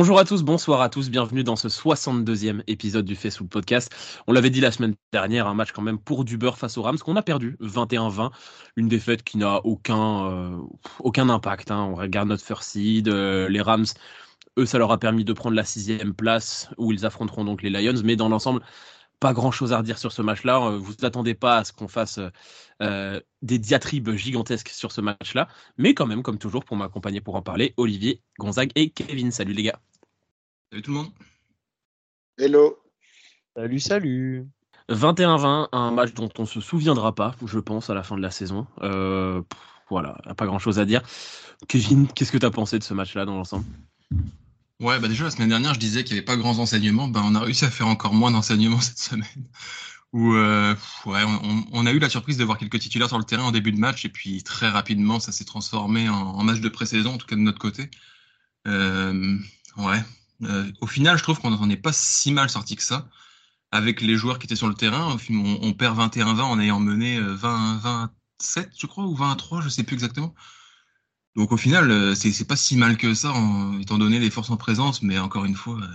Bonjour à tous, bonsoir à tous, bienvenue dans ce 62e épisode du Facebook Podcast. On l'avait dit la semaine dernière, un match quand même pour du beurre face aux Rams qu'on a perdu 21-20, une défaite qui n'a aucun, euh, impact. Hein. On regarde notre first seed, euh, les Rams, eux ça leur a permis de prendre la sixième place où ils affronteront donc les Lions, mais dans l'ensemble, pas grand chose à redire sur ce match-là. Euh, vous attendez pas à ce qu'on fasse des diatribes gigantesques sur ce match-là. Mais quand même, comme toujours, pour m'accompagner pour en parler, Olivier, Gonzague et Kevin. Salut les gars. Salut tout le monde. Hello. Salut, salut. 21-20, un match dont on se souviendra pas, je pense, à la fin de la saison. Euh, voilà, pas grand chose à dire. Kevin, qu'est-ce que tu as pensé de ce match-là dans l'ensemble? Ouais, bah déjà la semaine dernière, je disais qu'il n'y avait pas grands enseignements. Bah, on a réussi à faire encore moins d'enseignements cette semaine. Où euh, ouais, on, a eu la surprise de voir quelques titulaires sur le terrain en début de match et puis très rapidement, ça s'est transformé en, match de pré-saison, en tout cas de notre côté. Euh, ouais. Euh, au final, je trouve qu'on n'en est pas si mal sorti que ça avec les joueurs qui étaient sur le terrain. On, on perd 21-20 en ayant mené 20-27, je crois, ou 23, je sais plus exactement. Donc au final, euh, c'est pas si mal que ça, étant donné les forces en présence, mais encore une fois, euh,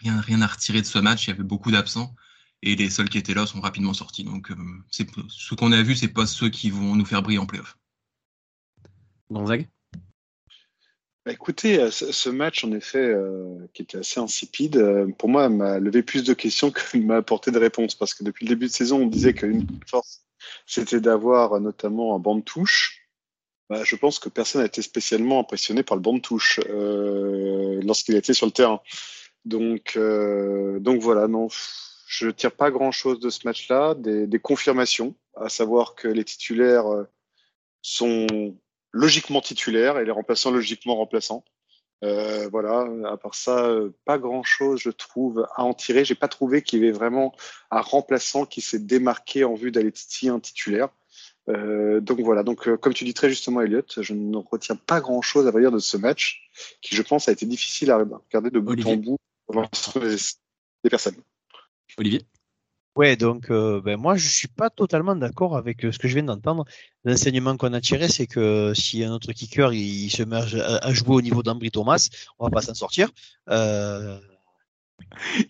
rien, rien à retirer de ce match. Il y avait beaucoup d'absents et les seuls qui étaient là sont rapidement sortis. Donc euh, ce qu'on a vu, c'est pas ceux qui vont nous faire briller en playoff. Gonzague? Bah, Écoutez, ce match, en effet, qui était assez insipide, pour moi, m'a levé plus de questions qu'il m'a apporté de réponses. Parce que depuis le début de saison, on disait qu'une force, c'était d'avoir notamment un banc de touche bah, je pense que personne n'a été spécialement impressionné par le banc de touche euh, lorsqu'il était sur le terrain. Donc, euh, donc voilà, non, je ne tire pas grand-chose de ce match-là. Des, des, confirmations, à savoir que les titulaires euh, sont logiquement titulaires et les remplaçants logiquement remplaçants. Euh, voilà, à part ça, pas grand-chose, je trouve, à en tirer. J'ai pas trouvé qu'il y avait vraiment un remplaçant qui s'est démarqué en vue d'aller titiller un titulaire. Euh, donc voilà, donc euh, comme tu dis très justement Elliot, je ne retiens pas grand chose à dire de ce match, qui je pense a été difficile à regarder de bout en bout des personnes. Olivier Ouais, donc euh, ben moi je suis pas totalement d'accord avec ce que je viens d'entendre. L'enseignement qu'on a tiré, c'est que si un autre kicker il, se met à, jouer au niveau d'Ambry Thomas, on va pas s'en sortir.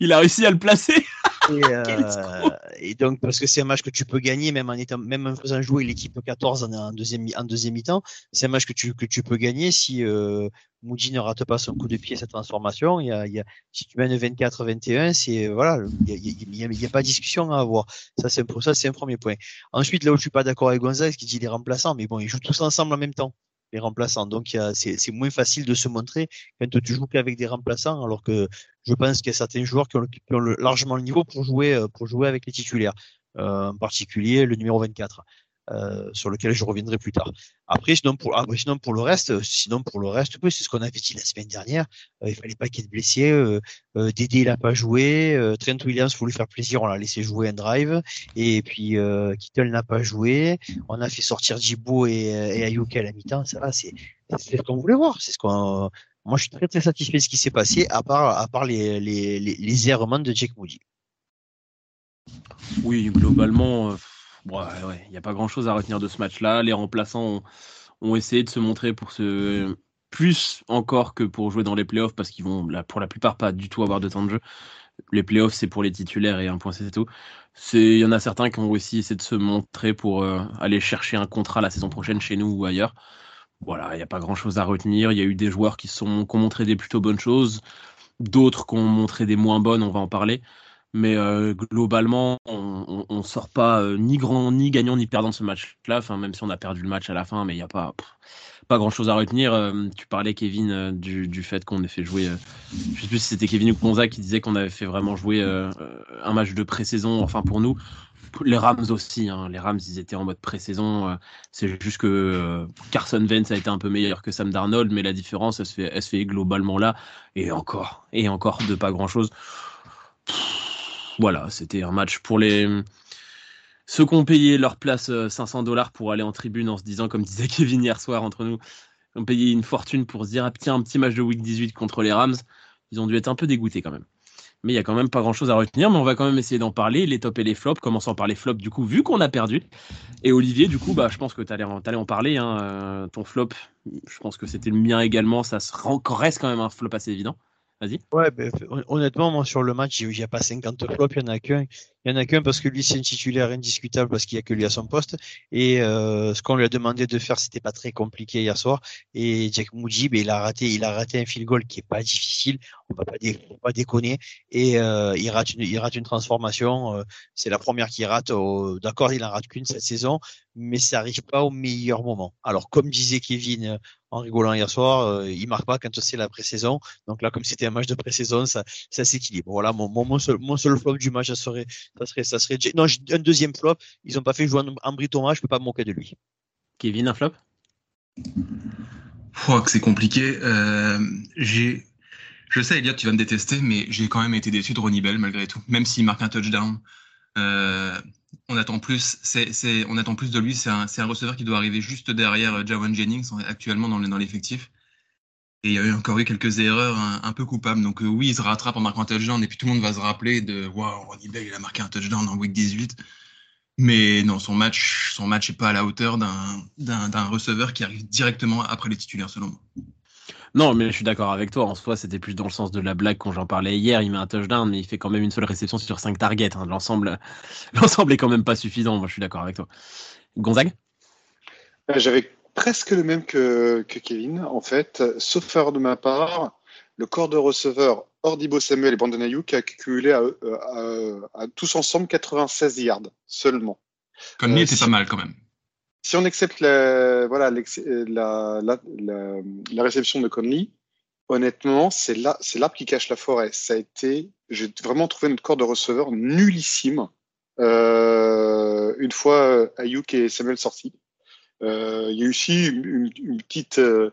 Il a réussi à le placer. Euh, et, donc, parce que c'est un match que tu peux gagner, même en, étant, même en faisant jouer l'équipe 14 en, deuxième, en deuxième mi-temps, c'est un match que tu, que tu peux gagner si euh, Moody ne rate pas son coup de pied, sa transformation. Il y a, il y a, si tu mènes 24-21, c'est voilà, il n'y a, a, a, pas de discussion à avoir. Ça, c'est pour ça, c'est un premier point. Ensuite, là où je suis pas d'accord avec Gonzalez, qui dit les remplaçants, mais bon, ils jouent tous ensemble en même temps les remplaçants. Donc c'est moins facile de se montrer quand tu joues qu'avec des remplaçants, alors que je pense qu'il y a certains joueurs qui ont, largement le niveau pour jouer euh, pour jouer avec les titulaires, euh, en particulier le numéro 24. Euh, sur lequel je reviendrai plus tard. Après, sinon pour, après, sinon pour le reste, sinon pour le reste, c'est ce qu'on avait dit la semaine dernière. Euh, il fallait pas qu'il y ait de blessés. Euh, euh, Dédé, il a pas joué. Euh, Trent Williams voulait faire plaisir, on l'a laissé jouer un drive. Et puis euh, Kittle n'a pas joué. On a fait sortir Djibo et, et Ayuka à la mi-temps. Ça va, c'est c'est ce qu'on voulait voir. C'est ce qu'on. Moi, je suis très très satisfait de ce qui s'est passé, à part à part les les les, les errements de Jake Moody. Oui, globalement il n'y a pas grand chose à retenir de ce match-là. Les remplaçants ont, essayé de se montrer pour ce plus encore que pour jouer dans les playoffs parce qu'ils vont pour la plupart pas du tout avoir de temps de jeu. Les playoffs, c'est pour les titulaires et un point, c'est tout. Il y en a certains qui ont aussi essayé de se montrer pour euh, aller chercher un contrat la saison prochaine chez nous ou ailleurs. Voilà, il n'y a pas grand chose à retenir. Il y a eu des joueurs qui, sont, qui ont montré des plutôt bonnes choses, d'autres qui ont montré des moins bonnes, on va en parler. Mais euh, globalement, on, on, sort pas euh, ni grand, ni gagnant, ni perdant ce match-là. Enfin, même si on a perdu le match à la fin, mais il n'y a pas, pas grand-chose à retenir. Euh, tu parlais, Kevin, du, du, fait qu'on ait fait jouer. je sais plus si c'était Kevin ou Ponza qui disait qu'on avait fait vraiment jouer un match de pré-saison. Enfin, pour nous, les Rams aussi. Hein. Les Rams, ils étaient en mode pré-saison. c'est juste que Carson Wentz a été un peu meilleur que Sam Darnold, mais la différence, elle se fait, elle se fait globalement là. Et encore, et encore de pas grand-chose voilà, c'était un match pour les ceux qui ont payé leur place 500 euh, dollars pour aller en tribune en se disant, comme disait Kevin hier soir entre nous, ont payé une fortune pour se dire ah, tiens un petit match de week 18 contre les Rams. Ils ont dû être un peu dégoûtés quand même. Mais il y a quand même pas grand chose à retenir, mais on va quand même essayer d'en parler, les tops et les flops, commençant par les flops du coup, vu qu'on a perdu. Et Olivier, du coup, bah, je pense que tu allais, en parler. Hein, euh, ton flop, je pense que c'était le mien également, ça reste quand même un flop assez évident. Vas-y. Ouais, ben, honnêtement, moi, sur le match, il n'y a pas 50 flops, il n'y en a qu'un. Il y en a qu'un parce que lui, c'est un titulaire indiscutable parce qu'il n'y a que lui à son poste. Et euh, ce qu'on lui a demandé de faire, c'était pas très compliqué hier soir. Et Jack Moody, ben, il a raté, il a raté un field goal qui est pas difficile. On va pas, dé pas déconner. Et euh, il rate une, il rate une transformation. Euh, c'est la première qu'il rate. D'accord, il en rate qu'une cette saison, mais ça arrive pas au meilleur moment. Alors, comme disait Kevin en rigolant hier soir. Euh, il marque pas quand c'est la pré-saison. Donc là, comme c'était un match de pré-saison, ça, ça s'équilibre. Voilà, mon, mon, seul, mon seul flop du match, ça serait, ça serait, ça serait, non, un deuxième flop. Ils ont pas fait jouer un, Brit Thomas, je peux pas me moquer de lui. Kevin, un flop? Que c'est compliqué. Euh, j'ai, je sais, Elliot, tu vas me détester, mais j'ai quand même été déçu de Ronnie Bell malgré tout. Même s'il marque un touchdown, euh, on attend plus. C'est, on attend plus de lui. C'est un, un, receveur qui doit arriver juste derrière euh, Jawan Jennings actuellement dans, dans l'effectif. Et il y a eu encore eu quelques erreurs un, peu coupables. Donc euh, oui, il se rattrape en marquant un touchdown et puis tout le monde va se rappeler de waouh, Ronnie Bell, il a marqué un touchdown en week 18. Mais non, son match, son match est pas à la hauteur d'un, receveur qui arrive directement après les titulaires, selon moi. Non, mais je suis d'accord avec toi. En soi, c'était plus dans le sens de la blague quand j'en parlais hier. Il met un touchdown, mais il fait quand même une seule réception sur cinq targets. Hein. L'ensemble, l'ensemble est quand même pas suffisant. Moi, je suis d'accord avec toi. Gonzague? Euh, J'avais presque le même que, Kevin, en fait, sauf erreur de ma part. Le corps de receveur Ordibo Samuel et Brandon Ayuk a cumulé à, à, tous ensemble 96 yards seulement. Conley euh, était pas mal quand même si on accepte la, voilà, la, la, la, réception de Conley, honnêtement, c'est là, c'est l'arbre qui cache la forêt. Ça a été, j'ai vraiment trouvé notre corps de receveur nullissime. Euh, une fois Ayuk et Samuel sortis. Euh, il y a eu aussi une, petite, euh,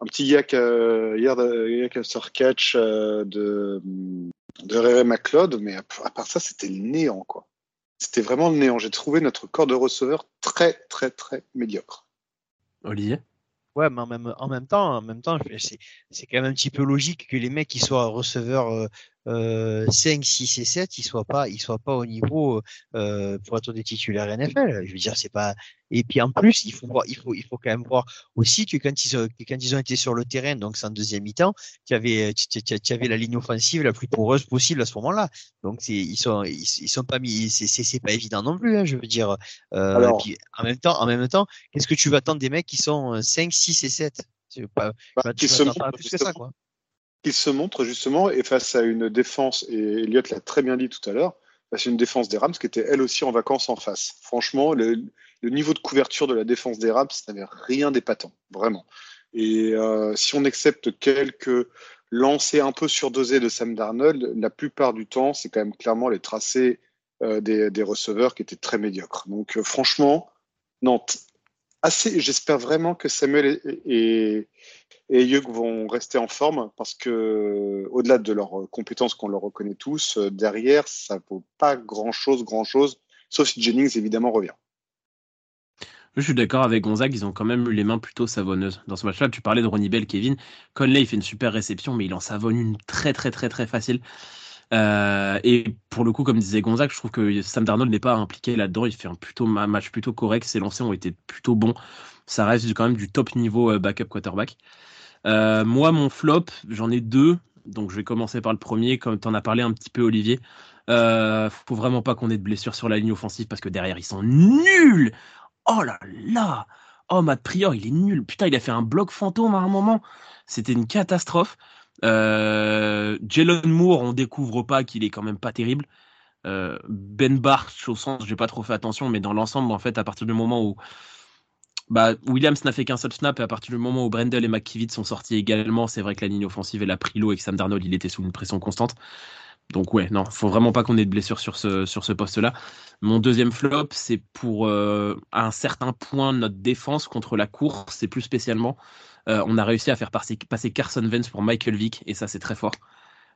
un petit yak, euh, yak sur catch euh, de, de Ray McLeod, mais à, à part ça, c'était le néant, quoi. C'était vraiment le néant. J'ai trouvé notre corps de receveur très, très, très médiocre. Olivier? Ouais, mais en même, en même temps, en même temps, c'est quand même un petit peu logique que les mecs qui soient receveurs euh, euh, 5, 6 et 7, ils soient pas, ils soient pas au niveau euh, pour être des titulaires NFL. Je veux dire, c'est pas. Et puis en plus, il faut voir, il faut, il faut quand même voir aussi que quand ils, ont, quand ils ont été sur le terrain, donc c'est en deuxième mi-temps, tu avais, tu, avais la ligne offensive la plus poreuse possible à ce moment-là. Donc ils sont, ils, sont pas mis, c'est pas évident non plus. Hein, je veux dire. Euh, Alors, puis, en même temps, en même temps, qu'est-ce que tu vas attendre des mecs qui sont 5, 6 et 7 pas, bah, qui se pas plus que ça, quoi il se montre justement et face à une défense, et Elliot l'a très bien dit tout à l'heure, face à une défense des Rams qui était elle aussi en vacances en face. Franchement, le, niveau de couverture de la défense des Rams n'avait rien d'épatant, vraiment. Et euh, si on accepte quelques lancers un peu surdosés de Sam Darnold, la plupart du temps, c'est quand même clairement les tracés euh, des, des, receveurs qui étaient très médiocres. Donc euh, franchement, non, assez. J'espère vraiment que Samuel et, et Hugh vont rester en forme parce que, au-delà de leurs compétences qu'on leur reconnaît tous, euh, derrière, ça vaut pas grand-chose, grand-chose, sauf si Jennings évidemment revient. Je suis d'accord avec Gonzague, ils ont quand même eu les mains plutôt savonneuses. Dans ce match-là, tu parlais de Ronnie Bell, Kevin. Conley, fait une super réception, mais il en savonne une très, très, très, très facile. Euh, et pour le coup, comme disait Gonzague, je trouve que Sam Darnold n'est pas impliqué là-dedans. Il fait un plutôt match plutôt correct. Ses lancers ont été plutôt bons. Ça reste quand même du top niveau euh, backup quarterback. Euh, moi, mon flop, j'en ai deux. Donc, je vais commencer par le premier, comme tu en as parlé un petit peu, Olivier. Euh, faut vraiment pas qu'on ait de blessures sur la ligne offensive parce que derrière, ils sont nuls. Oh là là. Oh, Matt Prior, il est nul. Putain, il a fait un bloc fantôme à un moment. C'était une catastrophe. Euh, Jalen Moore, on découvre pas qu'il est quand même pas terrible. Euh, ben Barch, au sens, j'ai pas trop fait attention, mais dans l'ensemble, en fait, à partir du moment où bah, Williams n'a fait qu'un seul snap et à partir du moment où Brendel et McKivitt sont sortis également, c'est vrai que la ligne offensive elle a pris l'eau et que Sam Darnold il était sous une pression constante. Donc ouais, non, faut vraiment pas qu'on ait de blessure sur ce, sur ce poste-là. Mon deuxième flop, c'est pour euh, à un certain point notre défense contre la course, et plus spécialement, euh, on a réussi à faire passer, passer Carson Vance pour Michael Vick et ça c'est très fort.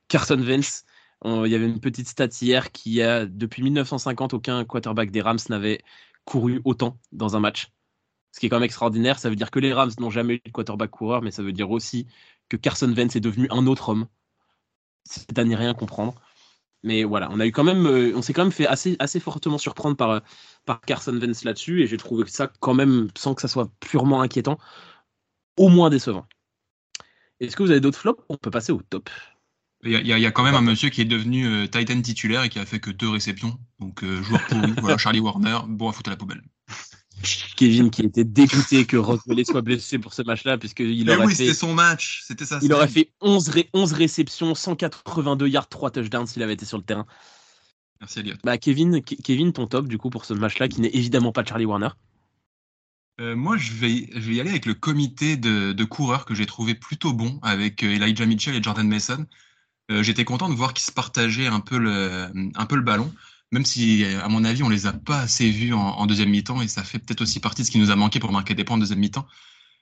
Carson Vance, il y avait une petite stat hier qui a depuis 1950 aucun quarterback des Rams n'avait couru autant dans un match ce qui est quand même extraordinaire. Ça veut dire que les Rams n'ont jamais eu de quarterback coureur, mais ça veut dire aussi que Carson Wentz est devenu un autre homme. C'est à n'y rien comprendre. Mais voilà, on a eu quand même, euh, on s'est quand même fait assez, assez fortement surprendre par, par Carson Wentz là-dessus, et j'ai trouvé ça quand même, sans que ça soit purement inquiétant, au moins décevant. Est-ce que vous avez d'autres flops? On peut passer au top. Il y, a, y, a, quand même un monsieur qui est devenu euh, Titan titulaire et qui a fait que deux réceptions. Donc, euh, joueur pourri. voilà, Charlie Warner, bon à foutre à la poubelle. Kevin qui était dégoûté que Rosemary soit blessé pour ce match-là, puisqu'il aurait oui, fait. son match. C'était ça. Il aurait fait 11, ré 11 réceptions, 182 yards, 3 touchdowns s'il avait été sur le terrain. Merci, Elliot. Bah, Kevin, Kevin, ton top, du coup, pour ce match-là, qui n'est évidemment pas Charlie Warner. Euh, moi, je vais, je vais y aller avec le comité de, de coureurs que j'ai trouvé plutôt bon avec euh, Elijah Mitchell et Jordan Mason. Euh, J'étais content de voir qu'ils se partageaient un peu le, un peu le ballon, même si, à mon avis, on les a pas assez vus en, deuxième mi-temps et ça fait peut-être aussi partie de ce qui nous a manqué pour marquer des points en deuxième mi-temps.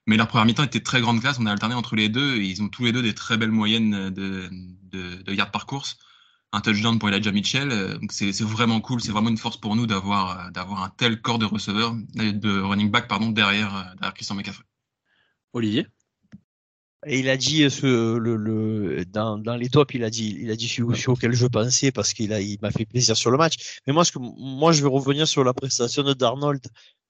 Mais leur première mi-temps était très grande classe, on a alterné entre les deux et ils ont tous les deux des très belles moyennes de, yards par course un touchdown pour Elijah Mitchell. Euh, c'est vraiment cool. C'est vraiment une force pour nous d'avoir d'avoir un tel corps de receveur, de running back pardon derrière, euh, derrière Christian McCaffrey. Olivier? Et il a dit ce, le, le, dans, dans les tops, il a dit, il a dit sur, sur auquel je pensais parce qu'il a, il m'a fait plaisir sur le match. Mais moi, ce que, moi, je vais revenir sur la prestation de Darnold,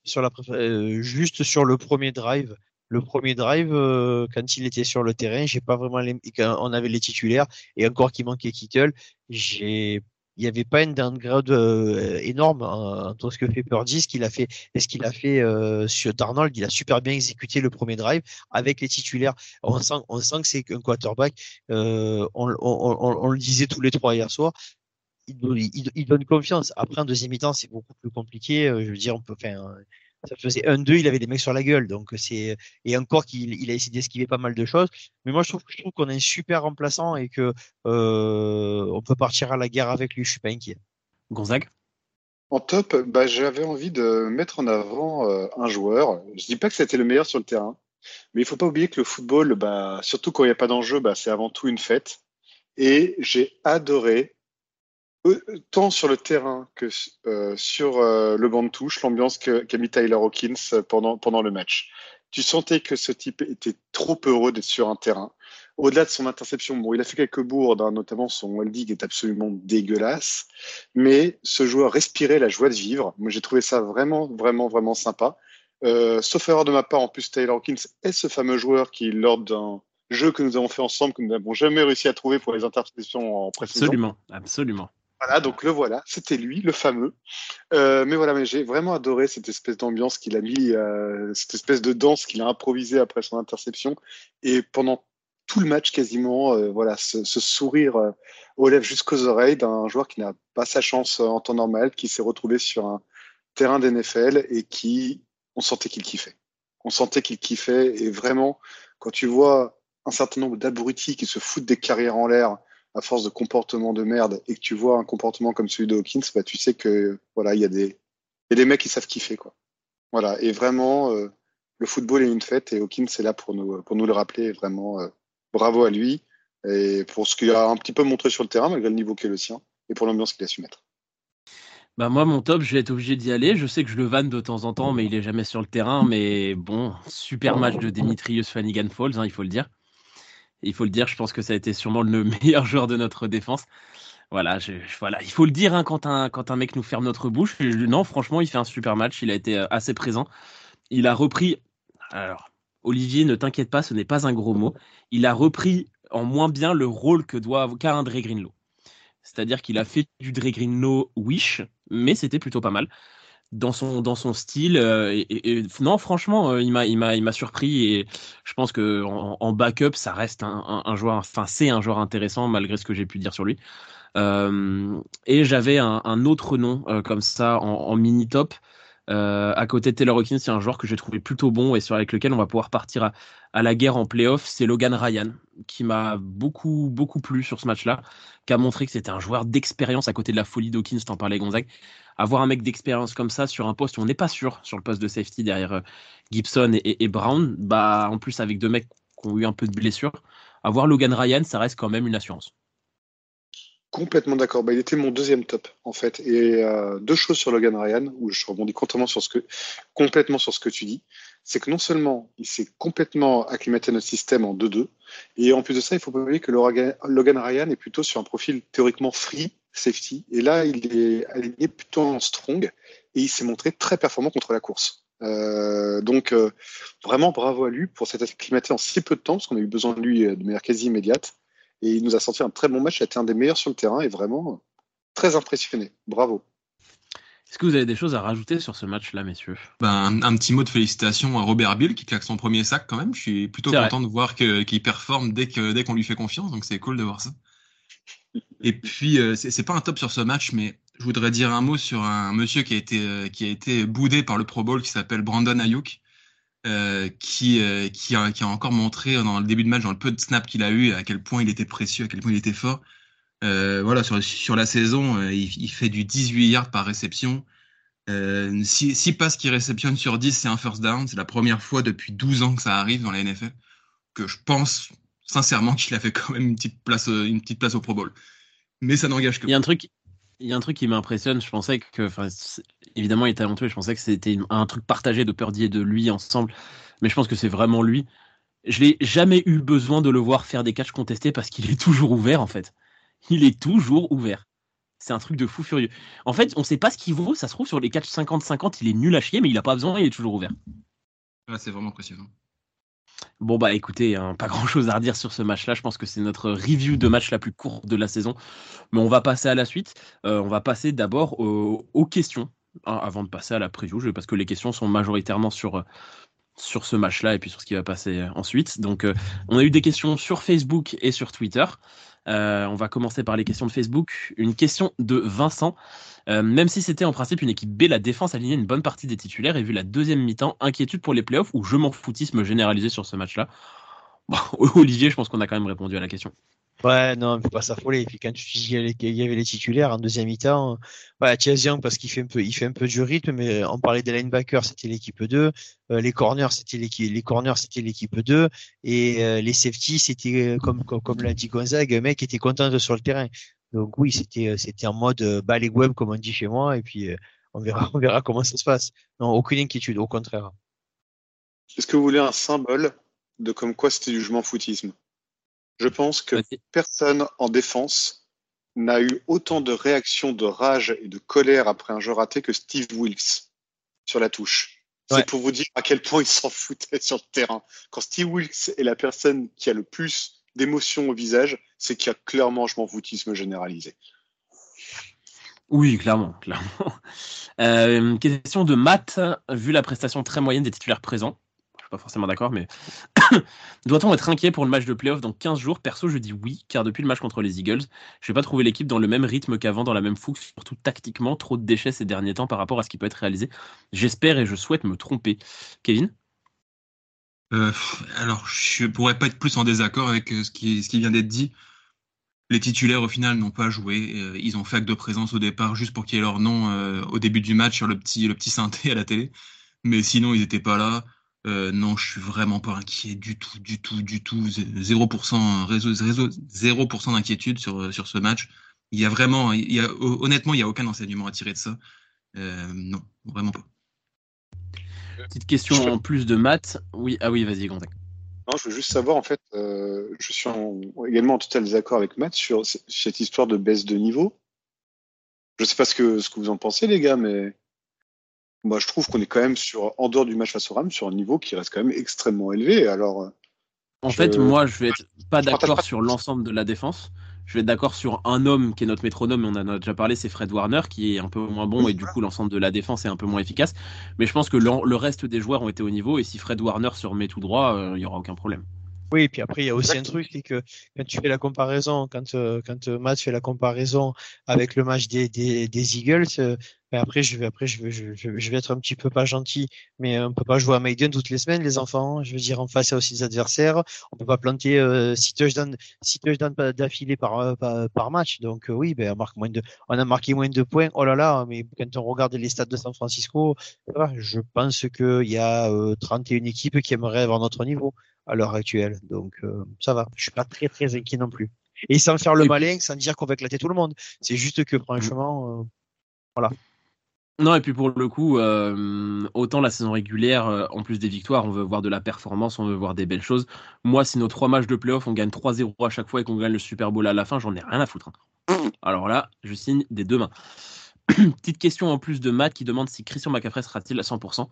sur la, euh, juste sur le premier drive le premier drive, euh, quand il était sur le terrain, j'ai pas vraiment les, quand on avait les titulaires et encore qu'il manquait Kittle, j'ai il n'y avait pas une downgrade euh, énorme hein, entre ce que fait Purdy, ce qu'il a fait et ce qu'il a fait euh, sur Darnold. Il a super bien exécuté le premier drive avec les titulaires. On sent, on sent que c'est un quarterback. Euh, on, on, on, on, le disait tous les trois hier soir. Il, il, il donne confiance. Après, en deuxième mi-temps, c'est beaucoup plus compliqué. Je veux dire, on peut faire ça faisait 1-2, il avait des mecs sur la gueule. Donc c'est et encore qu'il il a essayé d'esquiver pas mal de choses. Mais moi je trouve, je trouve qu'on a un super remplaçant et que euh, on peut partir à la guerre avec lui. Je suis pas inquiet. Gonzague? En top, bah, j'avais envie de mettre en avant euh, un joueur. Je dis pas que c'était le meilleur sur le terrain, mais il faut pas oublier que le football, bah, surtout quand il n'y a pas d'enjeu, bah, c'est avant tout une fête. Et j'ai adoré tant sur le terrain que euh, sur euh, le banc de touche, l'ambiance qu'a qu mis Tyler Hawkins pendant, pendant le match. Tu sentais que ce type était trop heureux d'être sur un terrain. Au-delà de son interception, bon, il a fait quelques bourdes, hein, notamment son holding est absolument dégueulasse, mais ce joueur respirait la joie de vivre. Moi, j'ai trouvé ça vraiment, vraiment, vraiment sympa. Euh, sauf erreur de ma part, en plus, Tyler Hawkins est ce fameux joueur qui, lors d'un jeu que nous avons fait ensemble, que nous n'avons jamais réussi à trouver pour les interceptions en précision. Absolument, absolument. Voilà, donc le voilà, c'était lui, le fameux. Euh, mais voilà, mais j'ai vraiment adoré cette espèce d'ambiance qu'il a mis, euh, cette espèce de danse qu'il a improvisée après son interception. Et pendant tout le match quasiment, euh, voilà, ce, ce sourire aux lèvres jusqu'aux oreilles d'un joueur qui n'a pas sa chance en temps normal, qui s'est retrouvé sur un terrain d'NFL et qui, on sentait qu'il kiffait. On sentait qu'il kiffait et vraiment, quand tu vois un certain nombre d'abrutis qui se foutent des carrières en l'air à force de comportement de merde et que tu vois un comportement comme celui de Hawkins, bah, tu sais que voilà, il y a des y a des mecs qui savent kiffer quoi. Voilà, et vraiment euh, le football est une fête et Hawkins est là pour nous pour nous le rappeler vraiment euh, bravo à lui et pour ce qu'il a un petit peu montré sur le terrain malgré le niveau qui est le sien et pour l'ambiance qu'il a su mettre. Bah moi mon top, je vais être obligé d'y aller. Je sais que je le vanne de temps en temps, mais il est jamais sur le terrain. Mais bon, super match de Dimitrius Fanigan Falls, hein, il faut le dire il faut le dire, je pense que ça a été sûrement le meilleur joueur de notre défense. Voilà, voilà, il faut le dire hein, quand, un, mec nous ferme notre bouche. Non, franchement, il fait un super match. Il a été euh, assez présent. Il a repris. Alors, Olivier, ne t'inquiète pas, ce n'est pas un gros mot. Il a repris en moins bien le rôle que doit qu'a un Dre Greenlow. C'est-à-dire qu'il a fait du Dre Greenlow wish, mais c'était plutôt pas mal dans son dans son style euh, non franchement euh, il m'a il m'a il m'a surpris et je pense que en, backup ça reste un, un, joueur enfin c'est un joueur intéressant malgré ce que j'ai pu dire sur lui euh, et j'avais un, autre nom comme ça en, mini top à côté de Taylor Hawkins, c'est un joueur que j'ai trouvé plutôt bon et sur lequel on va pouvoir partir à, à la guerre en playoff. C'est Logan Ryan qui m'a beaucoup beaucoup plu sur ce match-là, qui a montré que c'était un joueur d'expérience à côté de la folie d'Hawkins. T'en parlais Gonzague. Avoir un mec d'expérience comme ça sur un poste où on n'est pas sûr sur le poste de safety derrière euh, Gibson et, Brown, bah en plus avec deux mecs qui ont eu un peu de blessures, avoir Logan Ryan, ça reste quand même une assurance. Complètement d'accord. Bah, il était mon deuxième top en fait. Et euh, deux choses sur Logan Ryan où je rebondis complètement sur ce que complètement sur ce que tu dis, c'est que non seulement il s'est complètement acclimaté à notre système en 2-2, et en plus de ça, il faut pas oublier que Logan Ryan est plutôt sur un profil théoriquement free safety, et là il est aligné plutôt en strong, et il s'est montré très performant contre la course. Euh, donc euh, vraiment bravo à lui pour s'être acclimaté en si peu de temps, parce qu'on a eu besoin de lui de manière quasi immédiate Et il nous a sorti un très bon match. Il a été un des meilleurs sur le terrain et vraiment très impressionné. Bravo. Est-ce que vous avez des choses à rajouter sur ce match-là, messieurs? Ben, un, petit mot de félicitations à Robert Bill qui claque son premier sac quand même. Je suis plutôt content de voir qu'il performe dès qu'on dès qu'on lui fait confiance, donc c'est cool de voir ça. Et puis, euh, c'est pas un top sur ce match, mais je voudrais dire un mot sur un monsieur qui a été, euh, qui a été boudé par le Pro Bowl qui s'appelle Brandon Ayuk. Euh, qui, qui, a, encore montré dans le début de match, dans le peu de snaps qu'il a eu, à quel point il était précieux, à quel point il était fort. voilà, sur, sur la saison, il, fait du 18 yards par réception. Euh, 6 passes qu'il réceptionne sur 10, c'est un first down. C'est la première fois depuis 12 ans que ça arrive dans la NFL. Que je pense sincèrement qu'il a fait quand même une petite place, une petite place au Pro Bowl mais ça n'engage que. Il y a un truc, il y a un truc qui m'impressionne. Je pensais que, évidemment, il est talentueux. Je pensais que c'était un truc partagé de Purdy et de lui ensemble, mais je pense que c'est vraiment lui. Je n'ai jamais eu besoin de le voir faire des catchs contestés parce qu'il est toujours ouvert en fait. Il est toujours ouvert. C'est un truc de fou furieux. En fait, on ne sait pas ce qu'il vaut. Ça se trouve sur les catchs 50-50, il est nul à chier, mais il n'a pas besoin, il est toujours ouvert. c'est vraiment impressionnant. Bon bah écoutez, hein, pas grand chose à redire sur ce match-là. Je pense que c'est notre review de match la plus courte de la saison. Mais on va passer à la suite. Euh, on va passer d'abord aux, questions hein, avant de passer à la preview, parce que les questions sont majoritairement sur, euh, sur ce match-là et puis sur ce qui va passer euh, ensuite. Donc on a eu des questions sur Facebook et sur Twitter. On va commencer par les questions de Facebook. Une question de Vincent. Euh, même si c'était en principe une équipe B, la défense alignait une bonne partie des titulaires et vu la deuxième mi-temps, inquiétude pour les playoffs ou je m'en foutisme généralisé sur ce match-là? Olivier, je pense qu'on a quand même répondu à la question. Ouais, non, il faut pas s'affoler. Et puis quand tu dis qu'il y avait les titulaires en deuxième mi-temps, voilà, Young parce qu'il fait un peu, il fait un peu du rythme, mais on parlait des linebackers, c'était l'équipe 2, euh, les corners, c'était l'équipe, les corners, c'était l'équipe 2, et euh, les safety, c'était comme, comme, comme l'a dit Gonzague, un mec qui était content sur le terrain. Donc oui, c'était euh, c'était en mode euh, web comme on dit chez moi et puis euh, on verra on verra comment ça se passe. Non, aucune inquiétude, au contraire. Est-ce que vous voulez un symbole de comme quoi c'était du jugement foutisme? Je pense que personne en défense n'a eu autant de réactions de rage et de colère après un jeu raté que Steve Wilkes sur la touche. C'est pour vous dire à quel point il s'en foutait sur le terrain. Quand Steve Wilkes est la personne qui a le plus d'émotion au visage, c'est qu'il y a clairement je m'en foutisme généralisé. Oui, clairement, clairement. Euh, question de Matt, vu la prestation très moyenne des titulaires présents, je suis pas forcément d'accord, mais doit-on être inquiet pour le match de playoff dans 15 jours? Perso, je dis oui, car depuis le match contre les Eagles, je vais pas trouver l'équipe dans le même rythme qu'avant, dans la même fougue, surtout tactiquement, trop de déchets ces derniers temps par rapport à ce qui peut être réalisé. J'espère et je souhaite me tromper. Kevin? Euh, alors, je pourrais pas être plus en désaccord avec euh, ce qui, ce qui vient d'être dit. Les titulaires, au final, n'ont pas joué. Euh, ils ont fait acte de présence au départ juste pour qu'il y ait leur nom au début du match sur le petit, le petit synthé à la télé. Mais sinon, ils n'étaient pas là. Non, je suis vraiment pas inquiet du tout, du tout, du tout. 0%, réseau, 0% d'inquiétude sur, sur ce match. Il y a vraiment, il y a, honnêtement, il n'y a aucun enseignement à tirer de ça. non, vraiment pas. Petite question en plus de maths. Oui, ah oui, vas-y, Gonzague. Non, je veux juste savoir, en fait, euh, je suis également en total désaccord avec Matt sur cette histoire de baisse de niveau. Je sais pas ce que, ce que vous en pensez, les gars, mais moi, je trouve qu'on est quand même sur, en dehors du match face au Ram, sur un niveau qui reste quand même extrêmement élevé. Alors, en fait, moi, je vais être pas d'accord sur l'ensemble de la défense je vais être d'accord sur un homme qui est notre métronome, on en a déjà parlé, c'est Fred Warner, qui est un peu moins bon et du coup l'ensemble de la défense est un peu moins efficace. Mais je pense que le, reste des joueurs ont été au niveau et si Fred Warner se remet tout droit, euh, il n'y aura aucun problème. Oui, et puis après, il y a aussi un truc, c'est que quand tu fais la comparaison, quand, euh, quand euh, Matt fait la comparaison avec le match des, des, des Eagles, euh, ben après, je vais, après je, vais, je, je, vais être un petit peu pas gentil, mais on peut pas jouer à Maiden toutes les semaines, les enfants. Je veux dire, en face, il y a aussi des adversaires. On peut pas planter euh, six touchdowns, six touchdowns d'affilée par, par, par, match. Donc oui, ben, on, marque moins de, on a marqué moins de points. Oh là là, mais quand on regarde les stades de San Francisco, je pense qu'il y a 31 équipes qui aimeraient avoir notre niveau à l'heure actuelle. Donc euh, ça va. Je suis pas très très inquiet non plus. Et sans faire le malin, sans dire qu'on va éclater tout le monde. C'est juste que franchement, euh, voilà. Non, et puis pour le coup, euh, autant la saison régulière, en plus des victoires, on veut voir de la performance, on veut voir des belles choses. Moi, si nos trois matchs de playoff, on gagne 3-0 à chaque fois et qu'on gagne le Super Bowl à la fin, j'en ai rien à foutre. Hein. Alors là, je signe des deux mains. Petite question en plus de Matt qui demande si Christian McCaffrey sera-t-il à 100%.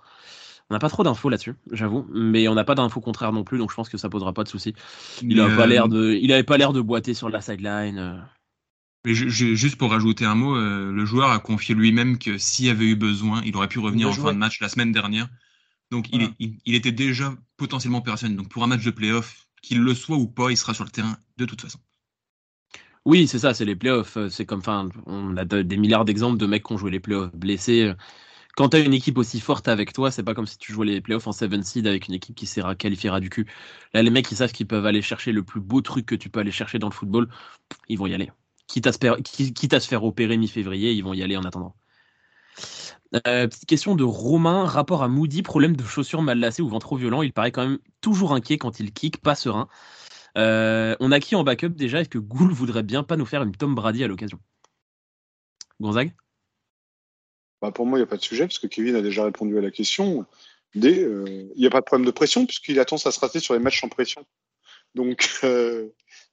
On n'a pas trop d'infos là-dessus, j'avoue, mais on n'a pas d'infos contraires non plus, donc je pense que ça posera pas de soucis. Il n'avait pas euh, l'air de, il avait pas l'air de boiter sur la sideline. Mais je- je- juste pour rajouter un mot, euh, le joueur a confié lui-même que s'il y avait eu besoin, il aurait pu revenir en fin de match la semaine dernière. Donc il, Voilà. est- il, il était déjà potentiellement opérationnel. Donc pour un match de playoff, qu'il le soit ou pas, il sera sur le terrain de toute façon. Oui, c'est ça, c'est les playoffs. euh, C'est comme, enfin, on a de- des milliards d'exemples de mecs qui ont joué les playoffs blessés. Quand tu as une équipe aussi forte avec toi, c'est pas comme si tu jouais les playoffs en 7 seed avec une équipe qui s'est ra- qualifiera du cul. Là, les mecs, ils savent qu'ils peuvent aller chercher le plus beau truc que tu peux aller chercher dans le football. Ils vont y aller. Quitte à se, faire opérer mi-février, ils vont y aller en attendant. Euh, petite question de Romain, rapport à Moody, problème de chaussures mal lacées ou vent trop violent. Il paraît quand même toujours inquiet quand il kick, pas serein. Euh, on a qui en backup déjà? Est-ce que Gould voudrait bien pas nous faire une Tom Brady à l'occasion? Gonzague? Bah, pour moi, il n'y a pas de sujet, parce que Kevin a déjà répondu à la question. Euh, Il n'y a pas de problème de pression, puisqu'il a tendance à se rater sur les matchs sans pression. Donc,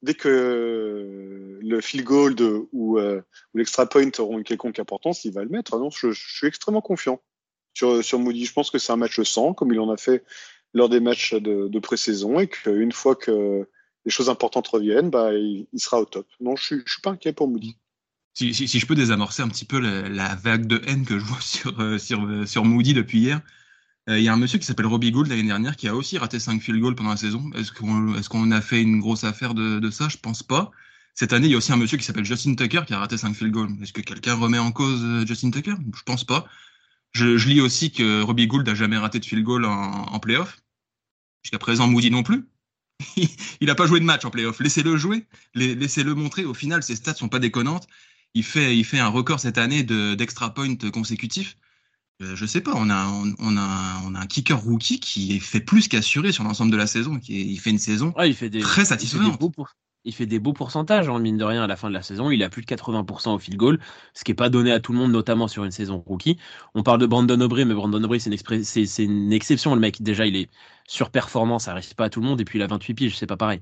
dès que le field goal euh, ou l'extra point auront une quelconque importance, il va le mettre. Ah Non, je, suis extrêmement confiant sur, sur Moody. Je pense que c'est un match sans, comme il en a fait lors des matchs de, de pré-saison, et qu'une fois que les choses importantes reviennent, bah, il, sera au top. Non, je ne suis pas inquiet pour Moody. Si, si, si je peux désamorcer un petit peu la, vague de haine que je vois sur, euh, sur, euh, sur Moody depuis hier, il y a un monsieur qui s'appelle Robbie Gould l'année dernière qui a aussi raté 5 field goals pendant la saison. Est-ce qu'on a fait une grosse affaire de, ça? Je pense pas. Cette année, il y a aussi un monsieur qui s'appelle Justin Tucker qui a raté 5 field goals. Est-ce que quelqu'un remet en cause euh, Justin Tucker? Je pense pas. Je, lis aussi que Robbie Gould n'a jamais raté de field goal en, en playoff. Jusqu'à présent, Moody non plus. il n'a pas joué de match en playoff. Laissez-le jouer, La- laissez-le montrer. Au final, ses stats sont pas déconnantes. Il fait, un record cette année de- d'extra point consécutifs. Euh, je sais pas, on a, on, on a, on a un kicker rookie qui fait plus qu'assuré sur l'ensemble de la saison. Qui est- il fait une saison Ouais, il fait des, très il fait des satisfaisante. pour- il fait des beaux pourcentages, en mine de rien, à la fin de la saison. Il a plus de 80% au field goal, ce qui n'est pas donné à tout le monde, notamment sur une saison rookie. On parle de Brandon Aubrey, mais Brandon Aubrey, c'est une, c'est- une exception. Le mec, déjà, il est surperformant, ça arrive pas à tout le monde. Et puis, il a 28 piges, c'est pas pareil.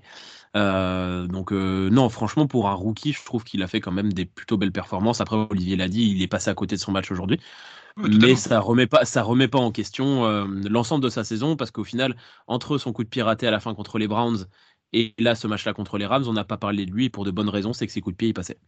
Euh, donc, euh, non, franchement, pour un rookie, je trouve qu'il a fait quand même des plutôt belles performances. Après, Olivier l'a dit, il est passé à côté de son match aujourd'hui. Mais ça remet pas, ça remet pas en question euh, l'ensemble de sa saison parce qu'au final, entre son coup de pied raté à la fin contre les Browns et là ce match-là contre les Rams, on n'a pas parlé de lui pour de bonnes raisons, c'est que ses coups de pied ils passaient.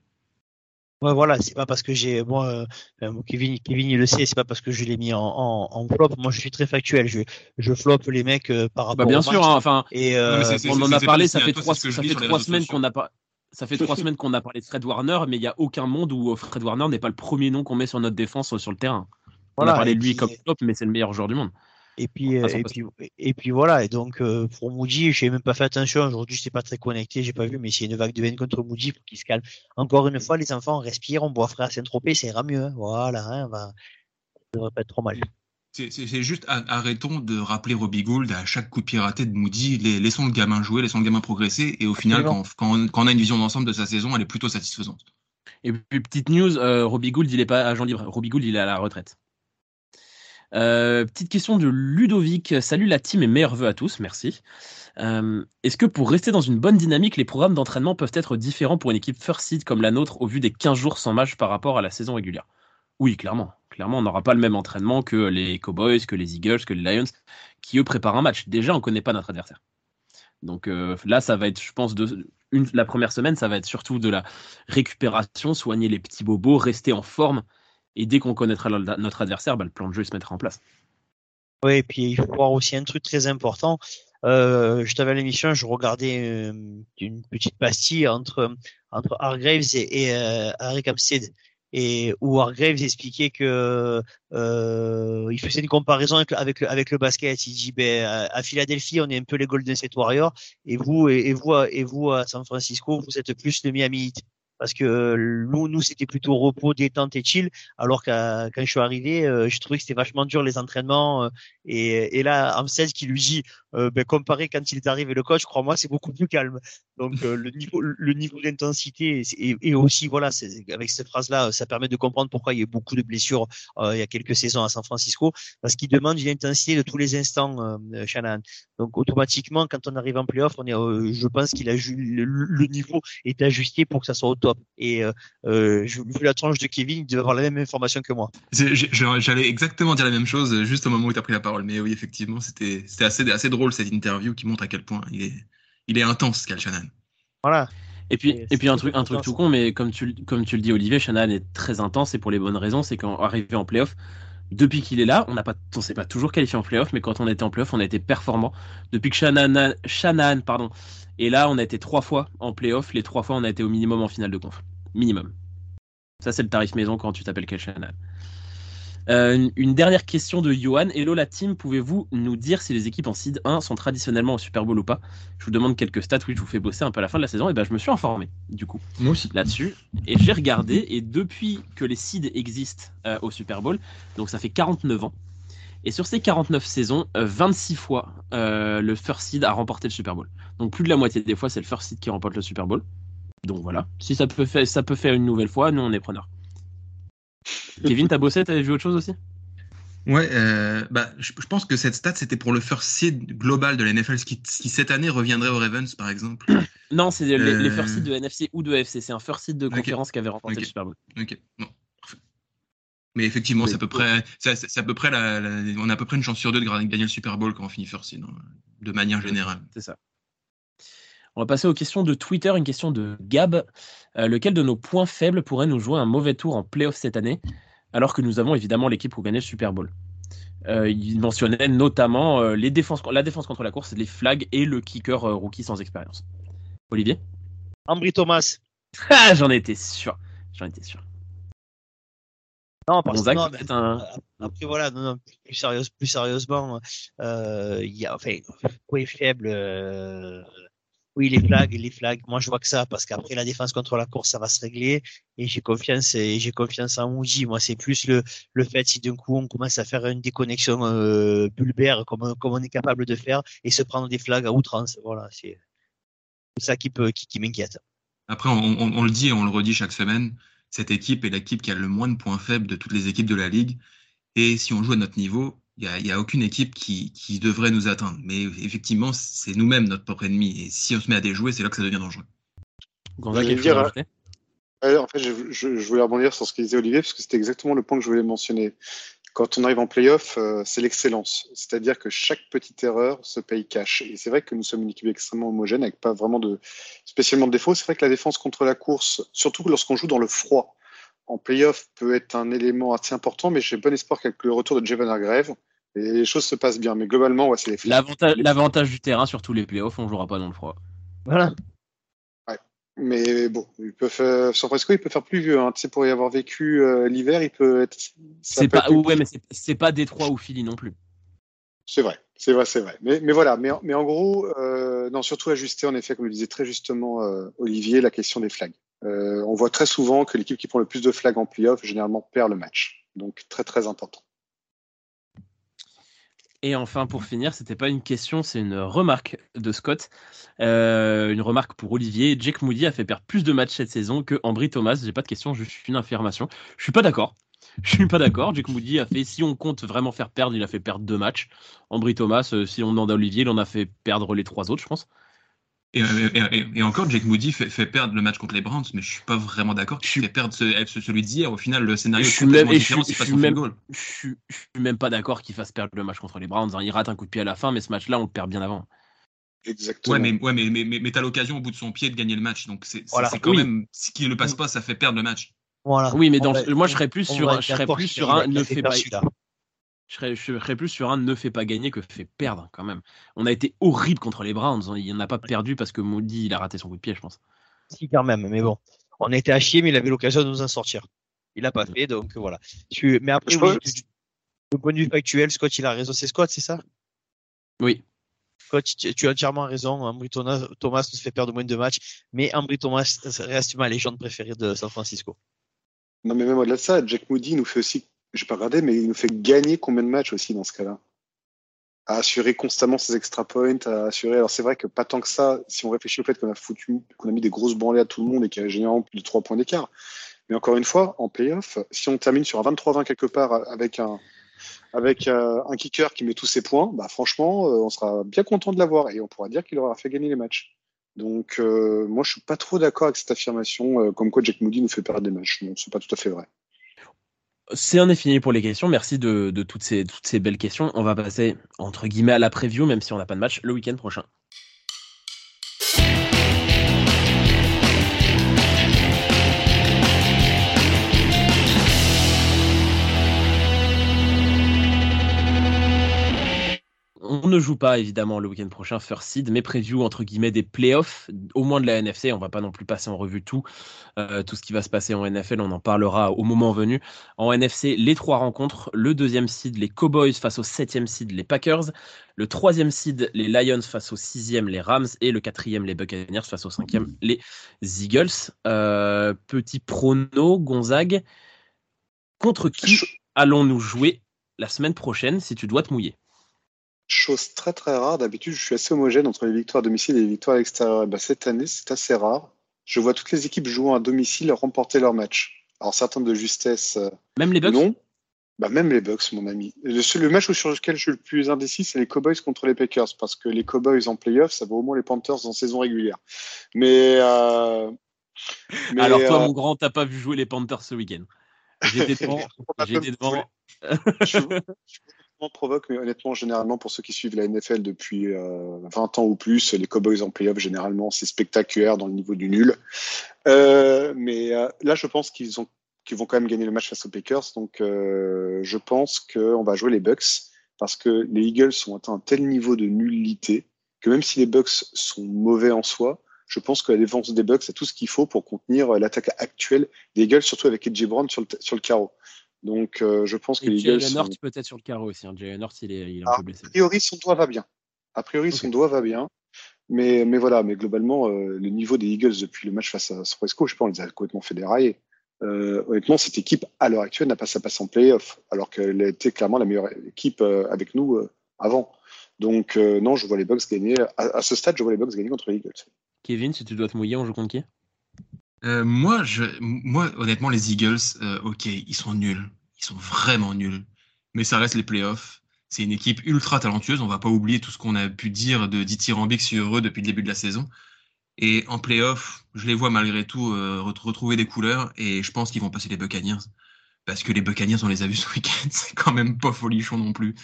Ouais, voilà, c'est pas parce que j'ai, moi, euh, euh, Kevin, Kevin, il le sait, c'est pas parce que je l'ai mis en, en, en flop. Moi, je suis très factuel. Je, je flop les mecs euh, par rapport Bah, bien au sûr, match. hein, enfin, Et euh, on en a parlé, ça fait toi, trois, ça fait trois semaines qu'on a pas. Ça fait trois semaines qu'on a parlé de Fred Warner, mais il n'y a aucun monde où Fred Warner n'est pas le premier nom qu'on met sur notre défense sur le terrain. On a parlé et de lui puis- comme flop, mais c'est le meilleur joueur du monde. Et puis, euh, et, puis, et puis voilà. Et donc, euh, pour Moody, j'ai même pas fait attention. Aujourd'hui, je n'étais pas très connecté, j'ai pas vu, mais s'il y a une vague de haine contre Moody, faut qu'il se calme. Encore une fois, les enfants, on respire, on boit frais à Saint-Tropez, ça ira mieux. hein. Voilà, hein, on va... ça devrait pas être trop mal. C'est- C'est c'est juste arrêtons de rappeler Robbie Gould à chaque coup de pied raté de Moody. Les- Laissons le gamin jouer, laissons le gamin progresser. Et au final, quand, on, quand on a une vision d'ensemble de sa saison, elle est plutôt satisfaisante. Et puis, petite news, euh, Robbie Gould, il est pas agent libre. Robbie Gould, il est à la retraite. Euh, petite question de Ludovic. Salut la team et meilleurs vœux à tous, merci. Euh, Est-ce que pour rester dans une bonne dynamique, les programmes d'entraînement peuvent être différents pour une équipe first seed comme la nôtre au vu des 15 jours sans match par rapport à la saison régulière? Oui, clairement. Clairement, on n'aura pas le même entraînement que les Cowboys, que les Eagles, que les Lions, qui eux préparent un match. Déjà, on ne connaît pas notre adversaire. Donc euh, là, ça va être, je pense, la première semaine, ça va être surtout de la récupération, soigner les petits bobos, rester en forme. Et dès qu'on connaîtra notre adversaire, bah, le plan de jeu se mettra en place. Oui, et puis il faut voir aussi un truc très important. Euh, juste avant l'émission, je regardais euh, une petite pastille entre entre Hargraves et, et euh, Harry Capstead, et où Hargraves expliquait que euh, il faisait une comparaison avec, avec, le, avec le basket. Il dit, ben à à Philadelphie, on est un peu les Golden State Warriors, et vous et, et vous et vous à San Francisco, vous êtes plus le Miami Heat. Parce que nous, nous c'était plutôt repos, détente et chill, alors que quand je suis arrivé, euh, je trouvais que c'était vachement dur les entraînements. euh, et, et là, Amstel qui lui dit, euh, ben, comparé quand il est arrivé le coach, crois-moi, c'est beaucoup plus calme. Donc euh, le niveau, le niveau d'intensité et, aussi voilà, avec cette phrase-là, ça permet de comprendre pourquoi il y a eu beaucoup de blessures euh, il y a quelques saisons à San Francisco, parce qu'il demande une intensité de tous les instants, euh, Shannon. Donc automatiquement, quand on arrive en playoff, on est, je pense qu'il a le, le, niveau est ajusté pour que ça soit au top. Et euh, je, vu la tranche de Kevin, il devait avoir la même information que moi. J'allais exactement dire la même chose juste au moment où tu as pris la parole. Mais oui, effectivement, c'était assez, assez drôle cette interview qui montre à quel point il est, il est intence, Cal Shannon. Voilà. Et puis, et, puis un truc, un truc tout con, mais comme tu, comme tu le dis, Olivier, Shannon est très intense et pour les bonnes raisons. C'est qu'en arrivé en playoff, depuis qu'il est là, on n'a pas, on s'est pas toujours qualifié en playoff, mais quand on était en playoff, on a été performant. Depuis que Shannon, Shannon pardon, et là, on a été trois fois en playoff. Les trois fois, on a été au minimum en finale de conf. Minimum. Ça, c'est le tarif maison quand tu t'appelles Kel Shannon. Euh, une dernière question de Johan. Hello la team, pouvez-vous nous dire si les équipes en Seed 1 sont traditionnellement au Super Bowl ou pas? Je vous demande quelques stats, oui, je vous fais bosser un peu à la fin de la saison. Et ben je me suis informé, du coup, Moi aussi. là-dessus. Et j'ai regardé, et depuis que les Seeds existent euh, au Super Bowl, donc ça fait 49 ans, et sur ces 49 saisons, 26 euh, fois le First Seed a remporté le Super Bowl. Donc plus de la moitié des fois, c'est le First Seed qui remporte le Super Bowl. Donc voilà, si ça peut faire, ça peut faire une nouvelle fois, nous on est preneurs. Kevin, t'as bossé, t'avais vu autre chose aussi? Ouais, euh, bah, je, pense que cette stat, c'était pour le first seed global de la NFL, qui, qui cette année reviendrait aux Ravens, par exemple. non, c'est les, les, first seed de NFC ou de FC. C'est un first seed de conférence qui avait remporté le Super Bowl. Ok, bon, Mais effectivement, c'est à peu près, à peu près la, on a à peu près une chance sur deux de gagner le Super Bowl quand on finit first seed, hein, de manière générale. C'est ça. On va passer aux questions de Twitter, une question de Gab. Euh, lequel de nos points faibles pourrait nous jouer un mauvais tour en playoff cette année, alors que nous avons évidemment l'équipe pour gagner le Super Bowl? Euh, Il mentionnait notamment euh, les défenses, la défense contre la course, les flags et le kicker rookie sans expérience. Olivier? Ambry Thomas. Ah, j'en étais sûr. J'en étais sûr. Non, parce que non, un... après voilà, non, plus, sérieuse, plus sérieusement, il y a enfin, est faible oui, les flags, les flags. Moi, je vois que ça parce qu'après la défense contre la course, ça va se régler et j'ai confiance et j'ai confiance en Moody. Moi, c'est plus le, le fait si d'un coup on commence à faire une déconnexion euh, bulbaire comme, comme on est capable de faire et se prendre des flags à outrance. Voilà, c'est ça qui peut qui, qui m'inquiète. Après, on, le dit et on le redit chaque semaine. Cette équipe est l'équipe qui a le moins de points faibles de toutes les équipes de la ligue. Et si on joue à notre niveau, il n'y a, a, aucune équipe qui, qui, devrait nous atteindre. Mais effectivement, c'est nous-mêmes notre propre ennemi. Et si on se met à déjouer, c'est là que ça devient dangereux. Dire, en fait, je, je, voulais rebondir sur ce que disait Olivier, parce que c'était exactement le point que je voulais mentionner. Quand on arrive en playoff, euh, c'est l'excellence. C'est-à-dire que chaque petite erreur se paye cash. Et c'est vrai que nous sommes une équipe extrêmement homogène, avec pas vraiment de spécialement de défauts. C'est vrai que la défense contre la course, surtout lorsqu'on joue dans le froid, en playoff peut être un élément assez important, mais j'ai bon espoir qu'avec le retour de Jevan Hargrave, et les choses se passent bien. Mais globalement, ouais, c'est les L'avantage du terrain, surtout les playoffs, on jouera pas dans le froid. Voilà. Ouais. Mais bon, il peut faire, San Francisco, il peut faire plus vieux. Hein. Tu sais, pour y avoir vécu euh, l'hiver, il peut être. C'est pas, ouais, mais c'est pas Détroit ou Philly non plus. C'est vrai, c'est vrai, c'est vrai. Mais, mais, voilà, mais, mais en gros, euh, non, surtout ajuster, en effet, comme le disait très justement euh, Olivier, la question des flags. Euh, on voit très souvent que l'équipe qui prend le plus de flags en playoff, généralement, perd le match. Donc, très, très important. Et enfin, pour finir, c'était pas une question, c'est une remarque de Scott. Euh, une remarque pour Olivier. Jake Moody a fait perdre plus de matchs cette saison que Ambry Thomas. J'ai pas de question, juste une affirmation. Je suis pas d'accord. Je suis pas d'accord. Jake Moody a fait, si on compte vraiment faire perdre, il a fait perdre deux matchs. Ambry Thomas, euh, si on demande à Olivier, il en a fait perdre les trois autres, je pense. Et, encore, Jake Moody fait, perdre le match contre les Browns, mais je suis pas vraiment d'accord qu'il fait perdre celui d'hier. Au final, le scénario est complètement différent. Je, suis même, je, suis, même pas d'accord qu'il fasse perdre le match contre les Browns. Hein. Il rate un coup de pied à la fin, mais ce match-là, on le perd bien avant. Exactement. Ouais, mais, ouais, mais, mais, mais, t'as l'occasion au bout de son pied de gagner le match. Donc c'est quand même, ce qui ne le passe pas, ça fait perdre le match. Voilà. Oui, mais dans, moi, je serais plus sur, je serais plus sur un ne fait pas je serais, plus sur un ne fait pas gagner que fait perdre quand même. On a été horrible contre les Browns. Hein. Il n'a pas perdu parce que Moody il a raté son coup de pied, je pense. Si quand même, mais bon, on était à chier, mais il avait l'occasion de nous en sortir. Il l'a pas fait, donc voilà. Mais après, du point de vue factuel, Scott, il a raison. C'est Scott, c'est ça? Oui. Scott, tu, as entièrement raison. Ambry Thomas, nous fait perdre moins de matchs, mais Ambry Thomas reste ma légende préférée de San Francisco. Non, mais même au-delà de ça, Jack Moody nous fait aussi j'ai pas regardé, mais il nous fait gagner combien de matchs aussi dans ce cas-là? À assurer constamment ses extra points, à assurer. Alors c'est vrai que pas tant que ça, si on réfléchit au fait qu'on a foutu, qu'on a mis des grosses branlées à tout le monde et qu'il y a généralement plus de 3 points d'écart. Mais encore une fois, en playoff, si on termine sur un 23-20 quelque part avec un, avec euh, un kicker qui met tous ses points, bah franchement, euh, on sera bien content de l'avoir et on pourra dire qu'il aura fait gagner les matchs. Donc euh, moi, je suis pas trop d'accord avec cette affirmation, comme quoi Jack Moody nous fait perdre des matchs. Non, c'est pas tout à fait vrai. C'est un fini pour les questions. Merci de, de, toutes, ces, toutes ces belles questions. On va passer, entre guillemets, à la preview, même si on n'a pas de match, le week-end prochain. On ne joue pas évidemment le week-end prochain First Seed, mais preview entre guillemets des playoffs, au moins de la NFC. On va pas non plus passer en revue tout, euh, tout ce qui va se passer en NFL. On en parlera au moment venu. En NFC, les trois rencontres le deuxième seed, les Cowboys face au septième seed, les Packers. Le troisième seed, les Lions face au sixième, les Rams. Et le quatrième, les Buccaneers face au cinquième, les Eagles. Euh, petit prono, Gonzague. Contre qui allons-nous jouer la semaine prochaine si tu dois te mouiller? Chose très très rare. D'habitude, je suis assez homogène entre les victoires à domicile et les victoires à l'extérieur. Ben, cette année, c'est assez rare. Je vois toutes les équipes jouant à domicile remporter leur match. Alors certains de justesse. Euh, même les Bucks Non. Bah, même les Bucks, mon ami. Le, le match sur lequel je suis le plus indécis, c'est les Cowboys contre les Packers, parce que les Cowboys en playoff, ça vaut au moins les Panthers en saison régulière. Mais, euh... Mais alors toi, euh... mon grand, t'as pas vu jouer les Panthers ce week-end J'étais devant. J'étais devant. Provoque, mais honnêtement, généralement, pour ceux qui suivent la NFL depuis euh, 20 ans ou plus, les Cowboys en playoff, généralement, c'est spectaculaire dans le niveau du nul. Euh, mais euh, là, je pense qu'ils ont qu'ils vont quand même gagner le match face aux Packers. Donc, euh, je pense qu'on va jouer les Bucks parce que les Eagles ont atteint un tel niveau de nullité que même si les Bucks sont mauvais en soi, je pense que la défense des Bucks a tout ce qu'il faut pour contenir l'attaque actuelle des Eagles, surtout avec Edgy Brown sur le, sur le carreau. Donc, euh, je pense que et les Eagles. Jalen Hurts peut-être sur le carreau aussi. Hein. Jalen Hurts, il est, il est un a peu blessé. A priori, son doigt va bien. A priori, okay. son doigt va bien. Mais, mais voilà, mais globalement, euh, le niveau des Eagles depuis le match face à San Francisco, je pense, on les a complètement fait dérailler. Euh, honnêtement, cette équipe, à l'heure actuelle, n'a pas sa place en playoff, alors qu'elle était clairement la meilleure équipe euh, avec nous euh, avant. Donc, euh, non, je vois les Bucks gagner. À, à, ce stade, je vois les Bucks gagner contre les Eagles. Kevin, si tu dois te mouiller, on joue contre qui? Moi, je, moi, honnêtement, les Eagles, ok, ils sont nuls. Ils sont vraiment nuls. Mais ça reste les playoffs. C'est une équipe ultra talentueuse. On va pas oublier tout ce qu'on a pu dire de dithyrambique sur eux depuis le début de la saison. Et en playoff, je les vois malgré tout euh, retrouver des couleurs et je pense qu'ils vont passer les Buccaneers. Parce que les Buccaneers, on les a vus ce week-end, c'est quand même pas folichon non plus.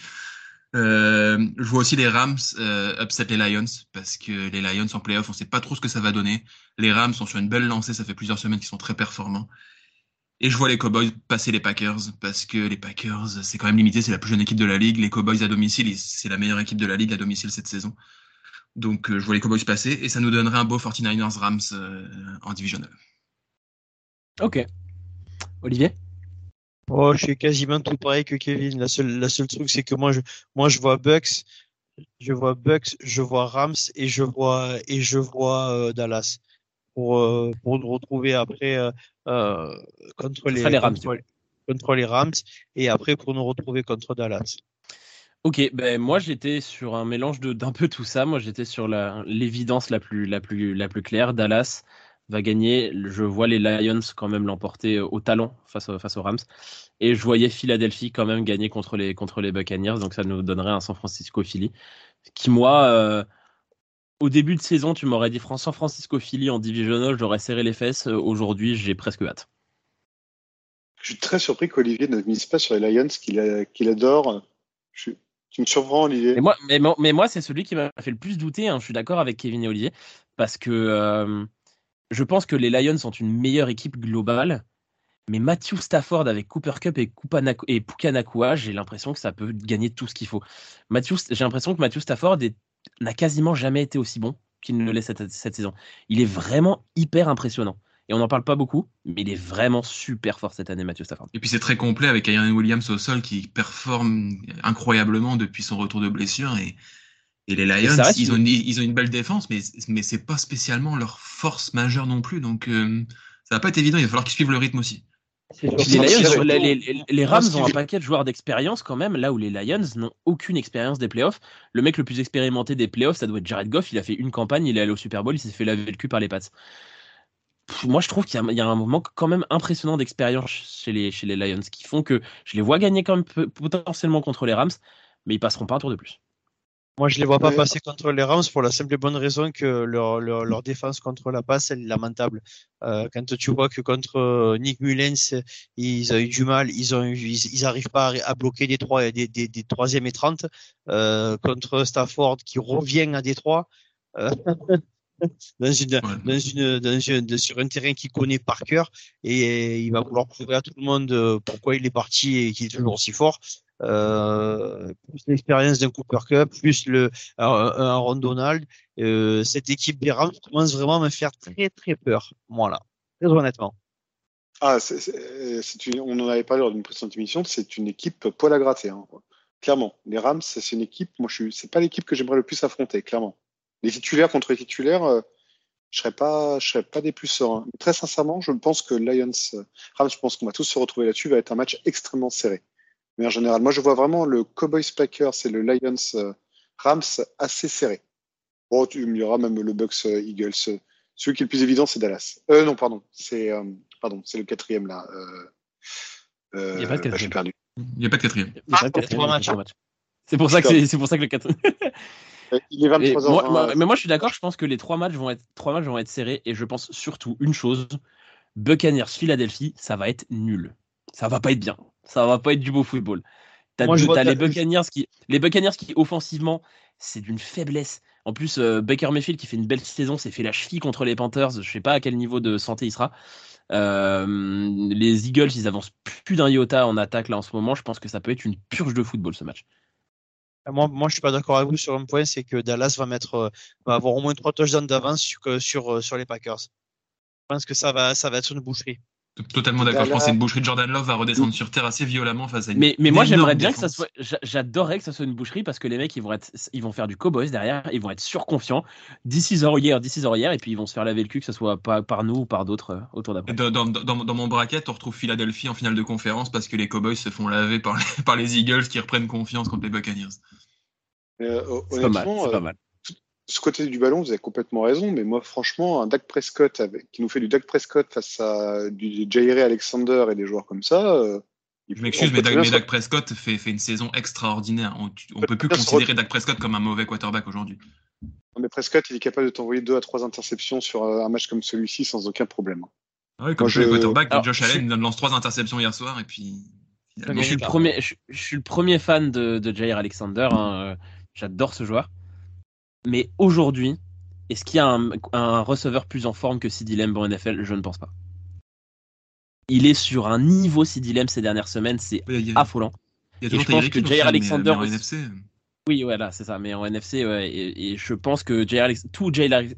Euh, je vois aussi les Rams euh, upset les Lions parce que les Lions en playoff, on sait pas trop ce que ça va donner. Les Rams sont sur une belle lancée, ça fait plusieurs semaines qu'ils sont très performants. Et je vois les Cowboys passer les Packers parce que les Packers, c'est quand même limité, c'est la plus jeune équipe de la ligue. Les Cowboys à domicile, c'est la meilleure équipe de la ligue à domicile cette saison. Donc euh, je vois les Cowboys passer et ça nous donnerait un beau 49ers Rams en Division 9. Ok. Olivier? Oh, je suis quasiment tout pareil que Kevin. La seule, la seule truc, c'est que moi, je, moi, je vois Bucks, je vois Bucks, je vois Rams et je vois et je vois euh, Dallas pour euh, pour nous retrouver après euh, contre les, les Rams, contre, contre, les Rams et après pour nous retrouver contre Dallas. Ok, ben moi j'étais sur un mélange de d'un peu tout ça. Moi j'étais sur l'évidence la, la plus la plus la plus claire. Dallas va gagner. Je vois les Lions quand même l'emporter au talon face, face aux Rams. Et je voyais Philadelphie quand même gagner contre les, contre les Buccaneers. Donc ça nous donnerait un San Francisco-Philly. Qui, moi, euh, au début de saison, tu m'aurais dit San Francisco-Philly en divisional, j'aurais serré les fesses. Aujourd'hui, j'ai presque hâte. Je suis très surpris qu'Olivier ne mise pas sur les Lions qu'il qu adore. Je suis... Tu me surprends, Olivier. Mais moi, mais, mais moi c'est celui qui m'a fait le plus douter. Hein. Je suis d'accord avec Kevin et Olivier. Parce que. Euh, je pense que les Lions sont une meilleure équipe globale. Mais Matthew Stafford avec Cooper Cup et, et Pukanakua, j'ai l'impression que ça peut gagner tout ce qu'il faut. J'ai l'impression que Matthew Stafford n'a quasiment jamais été aussi bon qu'il ne l'est cette, cette, saison. Il est vraiment hyper impressionnant. Et on n'en parle pas beaucoup, mais il est vraiment super fort cette année, Matthew Stafford. Et puis c'est très complet avec Aaron Williams au sol qui performe incroyablement depuis son retour de blessure. Et, et les Lions, et ils, ont une, ils ont une belle défense, mais, mais c'est pas spécialement leur force majeure non plus. Donc, euh, ça va pas être évident. Il va falloir qu'ils suivent le rythme aussi. Les, Rams ont un paquet de joueurs d'expérience quand même, là où les Lions n'ont aucune expérience des playoffs. Le mec le plus expérimenté des playoffs, ça doit être Jared Goff. Il a fait une campagne, il est allé au Super Bowl, il s'est fait laver le cul par les Pats. Moi, je trouve qu'il y, a un manque quand même impressionnant d'expérience chez les, chez les Lions qui font que je les vois gagner quand même potentiellement contre les Rams, mais ils passeront pas un tour de plus. Moi, je les vois pas passer contre les Rams pour la simple et bonne raison que leur, leur, leur défense contre la passe, elle est lamentable. Euh, quand tu vois que contre euh, Nick Mullens, ils ont eu du mal, ils ont ils, ils arrivent pas à, bloquer des trois, des, des, des troisième et 30 euh, contre Stafford qui revient à Détroit. Euh, dans une, dans une, dans une, sur un terrain qu'il connaît par cœur et il va vouloir prouver à tout le monde euh, pourquoi il est parti et qu'il est toujours aussi fort euh, plus l'expérience d'un Cooper Cup, plus le un, un Ron Donald, euh, cette équipe des Rams commence vraiment à me faire très très peur. Voilà, très honnêtement. Ah, une, on en avait parlé lors d'une précédente émission, c'est une équipe poil à gratter. Hein, clairement, les Rams, c'est une équipe. Moi, je c'est pas l'équipe que j'aimerais le plus affronter, clairement. Les titulaires contre les titulaires, euh, je serais pas, je serais pas des plus sereins. très sincèrement, je pense que Lions, Rams, je pense qu'on va tous se retrouver là-dessus, va être un match extrêmement serré. Mais en général, moi, je vois vraiment le Cowboys Packers et le Lions euh, Rams assez serré. Bon, tu me diras même le Bucks euh, Eagles. Euh, celui qui est le plus évident, c'est Dallas. Euh, non, pardon, c'est pardon, c'est le quatrième là. Euh, Il n'y a pas de quatrième. perdu. Il n'y a pas de quatrième. C'est pour ça que c'est pour ça que le quatrième. Il est 23 ans. Moi, mais moi, je suis d'accord. Je pense que les trois matchs vont être trois matchs vont être serrés et je pense surtout une chose Buccaneers Philadelphie, ça va être nul. Ça va pas être bien ça va pas être du beau football. T'as as les Buccaneers qui, les Buccaneers qui offensivement, c'est d'une faiblesse. En plus, euh, Baker Mayfield qui fait une belle saison, s'est fait la cheville contre les Panthers. Je sais pas à quel niveau de santé il sera. Euh, les Eagles, ils avancent plus d'un iota en attaque là en ce moment. Je pense que ça peut être une purge de football ce match. Euh, moi, moi, je suis pas d'accord avec vous sur un point, c'est que Dallas va mettre, va avoir au moins trois touchdowns d'avance sur, sur, sur les Packers. Je pense que ça va, ça va être une boucherie. Totalement d'accord. Je pense que une boucherie de Jordan Love va redescendre sur terre assez violemment face à une. Mais, mais moi, j'aimerais bien que ça soit. J'adorerais que ça soit une boucherie parce que les mecs, ils vont, être... ils vont faire du cowboys derrière, ils vont être surconfiants. D'ici heures hier, d'ici heures hier, et puis ils vont se faire laver le cul, que ce soit pas par nous ou par d'autres euh, autour d'après. Dans, dans, dans, dans, mon bracket, on retrouve Philadelphie en finale de conférence parce que les cowboys se font laver par les, par les Eagles qui reprennent confiance contre les Buccaneers. Euh, c'est pas mal. Pas euh, mal ce côté du ballon, vous avez complètement raison, mais moi, franchement, un Dak Prescott avec, qui nous fait du Dak Prescott face à du Jair Alexander et des joueurs comme ça. Euh, je m'excuse, mais, Dak, Prescott fait, fait, une saison extraordinaire. On ne peut plus considérer Dak Prescott comme un mauvais quarterback aujourd'hui. Mais Prescott, il est capable de t'envoyer deux à trois interceptions sur euh, un match comme celui-ci sans aucun problème. Ah oui, comme je... les quarterbacks, Josh Allen il lance trois interceptions hier soir et puis. Je suis, le premier, je, suis le premier fan de, de Jair Alexander. Hein, euh, j'adore ce joueur. Mais aujourd'hui, est-ce qu'il y a un, receveur plus en forme que CD Lamb en NFL Je ne pense pas. Il est sur un niveau Lamb ces dernières semaines, c'est affolant. Il y a et je pense que Jair Alexander. en NFC. Oui, voilà, c'est ça. Mais en NFC, ouais, et, je pense que Jair tout Jair,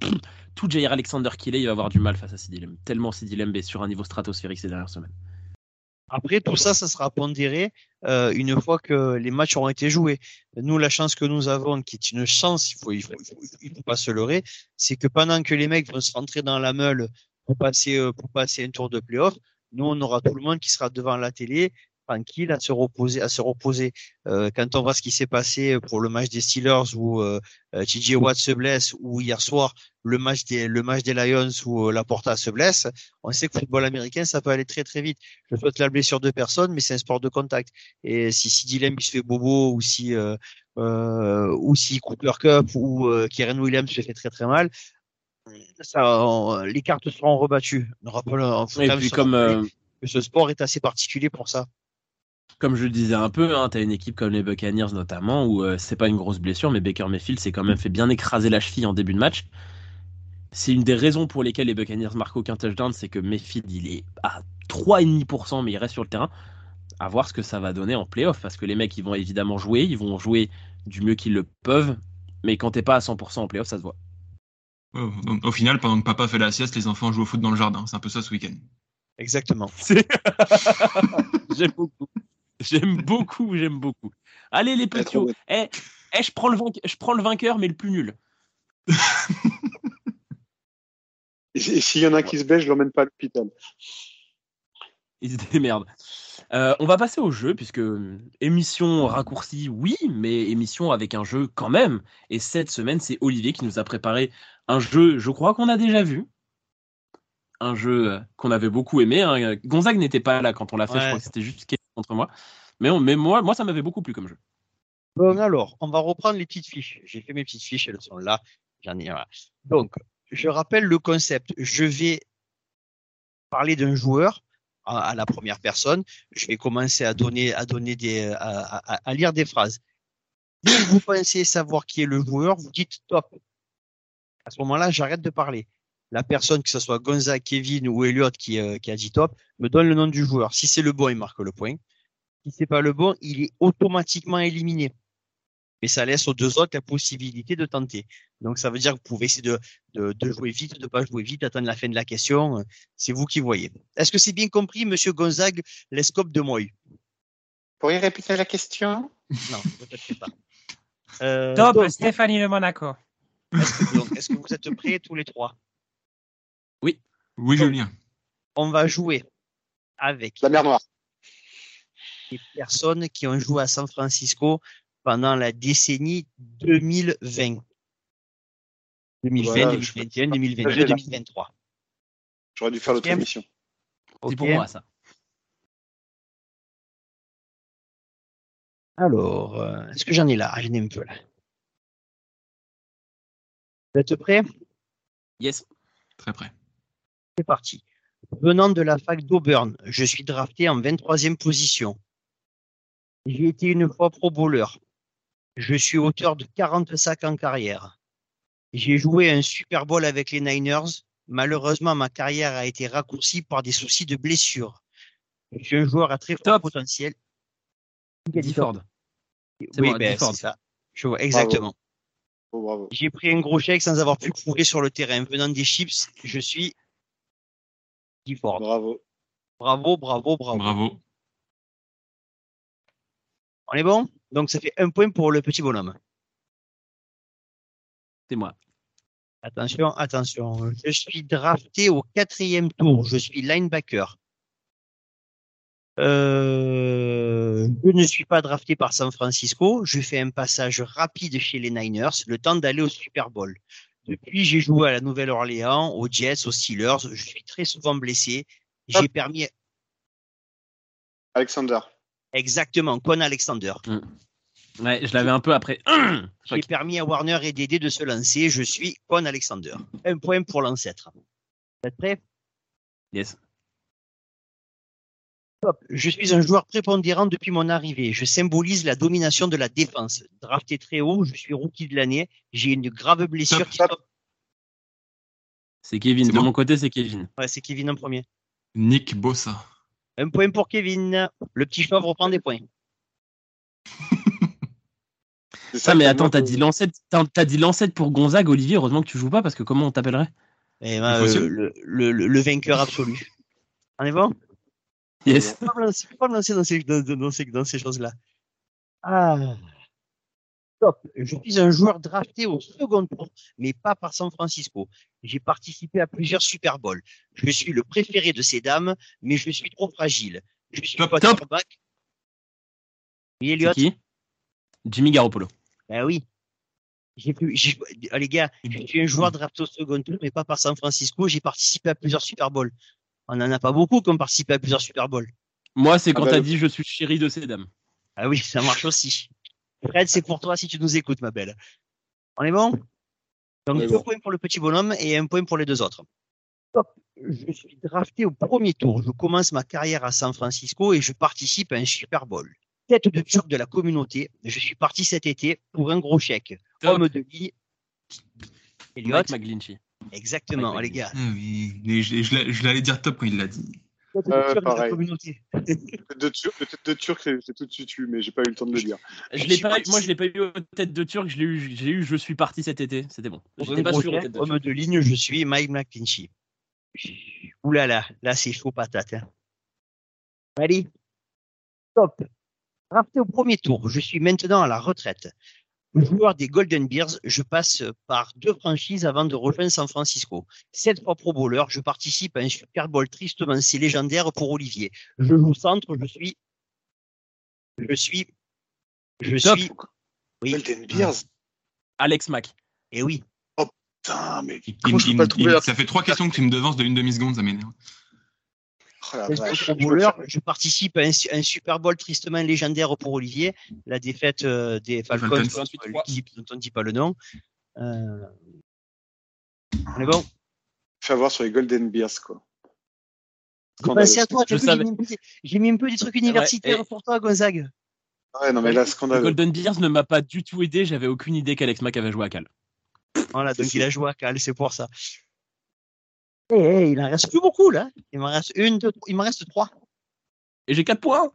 tout Jair Alexander qu'il est, il va avoir du mal face à Lamb. Tellement Lamb est sur un niveau stratosphérique ces dernières semaines. Après, tout ça, ça sera pondéré euh, une fois que les matchs auront été joués. Nous, la chance que nous avons, qui est une chance, il faut, il faut, il faut, pas se leurrer, c'est que pendant que les mecs vont se rentrer dans la meule pour passer, euh, pour passer un tour de playoff, nous, on aura tout le monde qui sera devant la télé tranquille à se reposer à se reposer. Euh, quand on voit ce qui s'est passé pour le match des Steelers où euh, euh TJ Watt se blesse ou hier soir le match des le match des Lions où euh, Laporta se blesse on sait que le football américain ça peut aller très très vite. Je souhaite la blessure de personne mais c'est un sport de contact. Et si si Dylan se fait bobo ou si euh, ou si Cooper Cup ou euh, Kieran Williams se fait très très mal ça, les cartes seront rebattues. Rappelons, et puis comme que ce sport est assez particulier pour ça comme je le disais un peu, hein, tu as une équipe comme les Buccaneers notamment, où euh, c'est pas une grosse blessure, mais Baker Mayfield s'est quand même fait bien écraser la cheville en début de match. C'est une des raisons pour lesquelles les Buccaneers marquent aucun touchdown, c'est que Mayfield il est à 3,5%, mais il reste sur le terrain. À voir ce que ça va donner en playoff, parce que les mecs ils vont évidemment jouer, ils vont jouer du mieux qu'ils le peuvent, mais quand t'es pas à 100% en playoff, ça se voit. au final, pendant que papa fait la sieste, les enfants jouent au foot dans le jardin. C'est un peu ça ce week-end. Exactement. J'aime beaucoup. J'aime beaucoup, j'aime beaucoup. Allez les petits. Eh, eh, je, prends le je prends le vainqueur, mais le plus nul. et s'il y en a qui se baisse, je l'emmène pas à l'hôpital. ils se démerdent. Euh, on va passer au jeu, puisque euh, émission raccourcie, oui, mais émission avec un jeu quand même. Et cette semaine, c'est Olivier qui nous a préparé un jeu, je crois qu'on a déjà vu. Un jeu euh, qu'on avait beaucoup aimé. hein. Gonzague n'était pas là quand on l'a fait, je crois que c'était juste contre moi. Mais, mais moi, moi, ça m'avait beaucoup plu comme jeu. Bon, alors, on va reprendre les petites fiches. J'ai fait mes petites fiches, elles sont là. J'en ai. Donc, je rappelle le concept. Je vais parler d'un joueur à, la première personne. Je vais commencer à donner, à donner des, à, à- à lire des phrases. Dès que vous pensez savoir qui est le joueur, vous dites top. À ce moment-là, j'arrête de parler. La personne, que ce soit Gonzague, Kevin ou Elliot qui, euh, qui a dit top, me donne le nom du joueur. Si c'est le bon, il marque le point. Si c'est pas le bon, il est automatiquement éliminé. Mais ça laisse aux deux autres la possibilité de tenter. Donc ça veut dire que vous pouvez essayer de, de, de jouer vite, de pas jouer vite, attendre la fin de la question. C'est vous qui voyez. Est-ce que c'est bien compris, Monsieur Gonzague, l'escope de Moy? Pourriez répéter la question? Non, peut-être pas. Euh, Top, donc, Stéphanie de Monaco. est-ce que, donc, est-ce que vous êtes prêts tous les trois? Oui, Julien. On va jouer avec La mer Noire. des personnes qui ont joué à San Francisco pendant la décennie 2020. 2020, Voilà, 2021, je- 2022, j'ai la- 2023. J'aurais dû faire l'autre émission. C'est Ok. pour moi, ça. Alors, euh, est-ce que j'en ai là? Ah, J'en ai un peu là. Vous êtes prêts? Yes. Très près. C'est parti. Venant de la fac d'Auburn, je suis drafté en 23e position. J'ai été une fois pro bowler. Je suis auteur de 40 sacs en carrière. J'ai joué un Super Bowl avec les Niners. Malheureusement, ma carrière a été raccourcie par des soucis de blessure. Je suis un joueur à très fort Top. potentiel. Difford. C'est Oui, moi, ben, c'est ça. Je vois, exactement. Oh, bravo. J'ai pris un gros chèque sans avoir pu courir sur le terrain. Venant des chips, je suis Gifford. Bravo. Bravo, bravo, bravo. Bravo. On est bon? Donc ça fait un point pour le petit bonhomme. C'est moi. Attention, attention. Je suis drafté au quatrième tour. Je suis linebacker. Euh, je ne suis pas drafté par San Francisco. Je fais un passage rapide chez les Niners, le temps d'aller au Super Bowl. Depuis, j'ai joué à la Nouvelle-Orléans, aux Jets, aux Steelers. Je suis très souvent blessé. J'ai permis Alexander. exactement Con Alexander. Ouais, je l'avais un peu après. J'ai permis à Warner et Dédé de se lancer. Je suis Con Alexander. Un point pour l'ancêtre. Vous êtes prêts? Yes. Top. Je suis un joueur prépondérant depuis mon arrivée. Je symbolise la domination de la défense. Drafté très haut, je suis rookie de l'année. J'ai une grave blessure qui C'est Kevin. C'est De mon côté, c'est Kevin. Ouais, c'est Kevin en premier. Nick Bossa. Un point pour Kevin. Le petit chauve reprend des points. C'est Ça, mais attends, t'as dit l'ancêtre, t'as t'as dit l'ancêtre pour Gonzague, Olivier. Heureusement que tu joues pas parce que comment on t'appellerait? Et ben, euh, se- le, le, le- le vainqueur absolu. On est bon? Yes. Faut pas me lancer, faut pas me lancer dans ces, dans, dans ces, dans ces choses-là. Ah. Top. Je suis un joueur drafté au second tour, mais pas par San Francisco. J'ai participé à plusieurs Super Bowls. Je suis le préféré de ces dames, mais je suis trop fragile. Je suis Top, pas top. C'est Elliot qui? Jimmy Garoppolo. Ben oui. J'ai ah, les gars, je suis un joueur drafté au second tour, mais pas par San Francisco. J'ai participé à plusieurs Super Bowls. On n'en a pas beaucoup qui ont participé à plusieurs Super Bowls. Moi, c'est quand bah, t'as dit je suis chéri de ces dames. Ah oui, ça marche aussi. Fred, c'est pour toi si tu nous écoutes, ma belle. On est bon? Donc est deux bon. points pour le petit bonhomme et un point pour les deux autres. Top. Je suis drafté au premier tour. Je commence ma carrière à San Francisco et je participe à un Super Bowl. Tête de turc de la communauté. Je suis parti cet été pour un gros chèque. Top. Homme de ligne. Elliot, Mike McGlinchey. Exactement, les gars. Ah oui, mais je, je l'ai- je l'allais dire top quand il l'a dit. Tête de turc de. Tête Turc, le tête de Turc, c'est tout de suite eu, mais j'ai pas eu le temps de le dire. Je l'ai pas, moi, je l'ai pas eu aux têtes de Turc. Je l'ai eu, j'ai eu. Je suis parti cet été. C'était bon. J'étais pas sûr têtes de homme de ligne, je suis Mike McClinchy. Ouh là là, là c'est chaud patate. hein. Allez, top. Drafté au premier tour, je suis maintenant à la retraite. Joueur des Golden Bears, je passe par deux franchises avant de rejoindre San Francisco. Sept fois pro bowler, je participe à un Super Bowl tristement si légendaire pour Olivier. Je joue centre, je suis, je suis, je Top. suis, oui, Golden Bears. Alex Mack. et oui. Putain, mais Il- ça fait trois questions que tu me devances de une demi-seconde, ça m'énerve. Oh pro Je participe à un, un Super Bowl tristement légendaire pour Olivier. La défaite euh, des Falcons, Falcons. contre 28-3. l'équipe dont on ne dit pas le nom. Euh, On est bon. fais avoir sur les Golden Bears, quoi. J'ai pensé à toi, j'ai mis un peu des- j'ai mis un peu des trucs universitaires et- pour toi, Gonzague. Ouais, non, mais là, Le scandale. Golden Bears ne m'a pas du tout aidé. J'avais aucune idée qu'Alex Mack avait joué à Cal. Voilà, donc il a joué à Cal, c'est pour ça. Eh, eh, il en reste plus beaucoup là. Il m'en reste une, deux, trois. Il m'en reste trois. Et j'ai 4 points.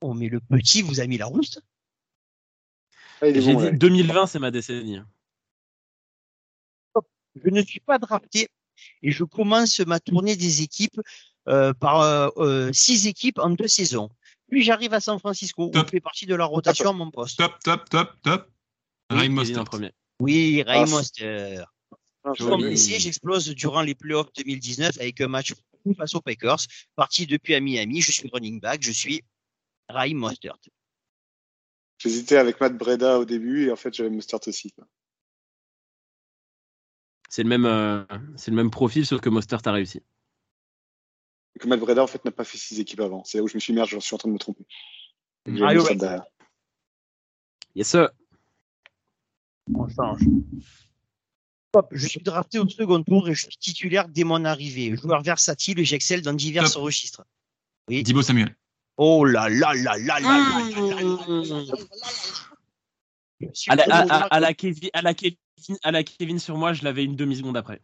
Oh, mais le petit vous a mis la rousse. Ah, J'ai bon, dit ouais. 2020, c'est ma décennie. Je ne suis pas drafté et je commence ma tournée des équipes euh, par euh, euh, six équipes en deux saisons. Puis j'arrive à San Francisco où je fais partie de la rotation à mon poste. Top, top, top, top. Oui, en premier. Oui, Ray Ah, Monster. Blessé, j'explose durant les playoffs 2019 avec un match face aux Packers. Parti depuis à Miami, je suis running back, je suis Raheem Mostert. J'hésitais avec Matt Breda au début et en fait, j'avais Mustard aussi. C'est le même, euh, c'est le même profil, sauf que Mostert a réussi. Et que Matt Breda, en fait, n'a pas fait six équipes avant. C'est là où je me suis dit, merde, je suis en train de me tromper. Ah, ouais. Yes, sir. On change. Top. Je suis drafté au second tour et je suis titulaire dès mon arrivée. Joueur versatile et j'excelle dans divers Top. registres. Oui. Thibaut Samuel. Oh là là là là là là À la Kevin, à la Kevin, sur moi, je l'avais une demi-seconde après.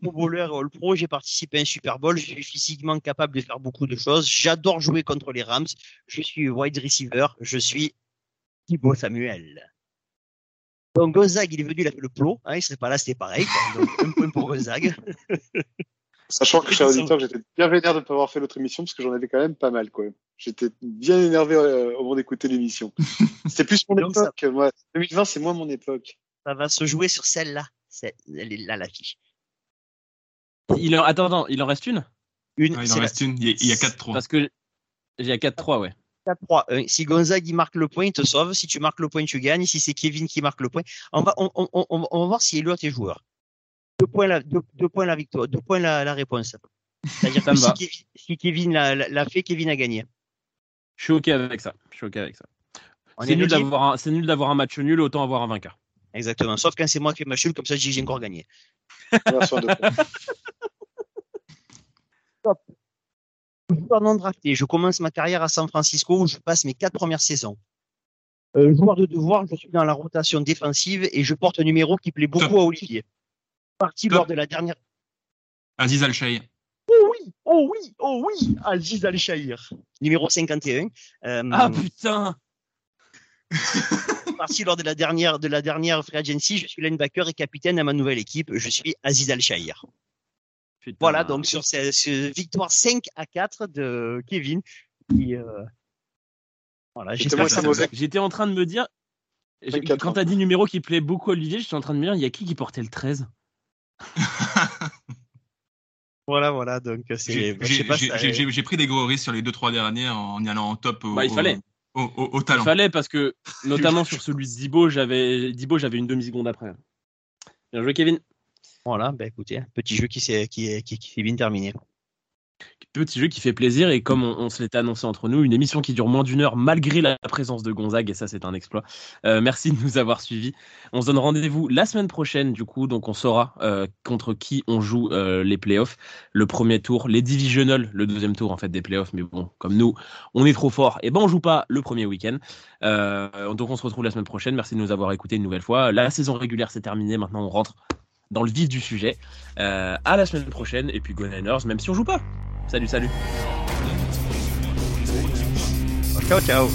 Pro Bowler et All Pro, j'ai participé à un Super Bowl, je suis physiquement capable de faire beaucoup de choses, j'adore jouer contre les Rams, je suis wide receiver, je suis Thibaut Samuel. Donc Gonzague, il est venu, il a fait le plot, hein, il serait pas là, c'était pareil. quoi. Donc un point pour Gonzague. Sachant que, cher auditeur, j'étais bien vénère de ne pas avoir fait l'autre émission parce que j'en avais quand même pas mal, quoi. J'étais bien énervé euh, au moment d'écouter l'émission. C'était plus mon Donc, ça- époque, moi. 2020, c'est moins mon époque. Ça va se jouer sur celle-là. Elle est là, la fiche. Il en, attends, attends, il en reste une? Une, Ouais, il en la reste une. Il y a, il y a 4-3. Parce que j'ai à 4-3, ouais. 4-3. Euh, Si Gonzague il marque le point, il te sauve. Si tu marques le point, tu gagnes. Si c'est Kevin qui marque le point, on va, on, on, on, on va voir si Elliot est joueur. Deux points la, deux, deux points la victoire, deux points la, la réponse. C'est-à-dire que si. Kevin, si Kevin l'a, fait, Kevin a gagné. Je suis OK avec ça. Je suis OK avec ça. C'est est nul, d'avoir un, c'est nul d'avoir un match nul, autant avoir un vainqueur. Exactement. Sauf quand c'est moi qui fais ma chule, comme ça, j'ai encore gagné. De- Joueur non drafté. Je commence ma carrière à San Francisco où je passe mes quatre premières saisons. Euh, joueur de devoir, je suis dans la rotation défensive et je porte un numéro qui plaît beaucoup Top. à Olivier. Parti Top. lors de la dernière. Aziz Al-Shaï. Oh oui, oh oui, oh oui, Aziz Al-Shahir. Numéro 51. Euh, Ah putain parti lors de la dernière de la dernière free agency, je suis linebacker et capitaine à ma nouvelle équipe. Je suis Aziz Al-Shahir. Putain. Voilà, donc sur cette, victoire 5 à 4 de Kevin. Qui, euh, Voilà. J'étais en train de me dire. j'ai- 24 Quand t'as dit numéro qui plaît beaucoup à Olivier, j'étais en train de me dire, il y a qui qui portait le 13 Voilà, voilà, donc c'est. J'ai bah, je pris des gros risques sur les 2-3 dernières en y allant en top au, Bah, il fallait. au, au- au Il talent. fallait parce que, notamment sur celui de Dibo, j'avais Dibo, j'avais une demi-seconde après. Bien joué, Kevin. Voilà, bah écoutez, petit jeu qui s'est qui, qui, qui bien terminé. Petit jeu qui fait plaisir et comme on, se l'était annoncé entre nous, une émission qui dure moins d'une heure malgré la présence de Gonzague et ça c'est un exploit. Euh, merci de nous avoir suivis. On se donne rendez-vous la semaine prochaine du coup, donc on saura euh, contre qui on joue euh, les playoffs. Le premier tour, les divisional, le deuxième tour en fait des playoffs, mais bon, comme nous, on est trop fort, et ben on joue pas le premier week-end. Donc on se retrouve la semaine prochaine. Merci de nous avoir écoutés une nouvelle fois. La saison régulière c'est terminé, maintenant on rentre dans le vif du sujet. Euh, à la semaine prochaine et puis go même si on joue pas. Salut, salut. Ciao, ciao.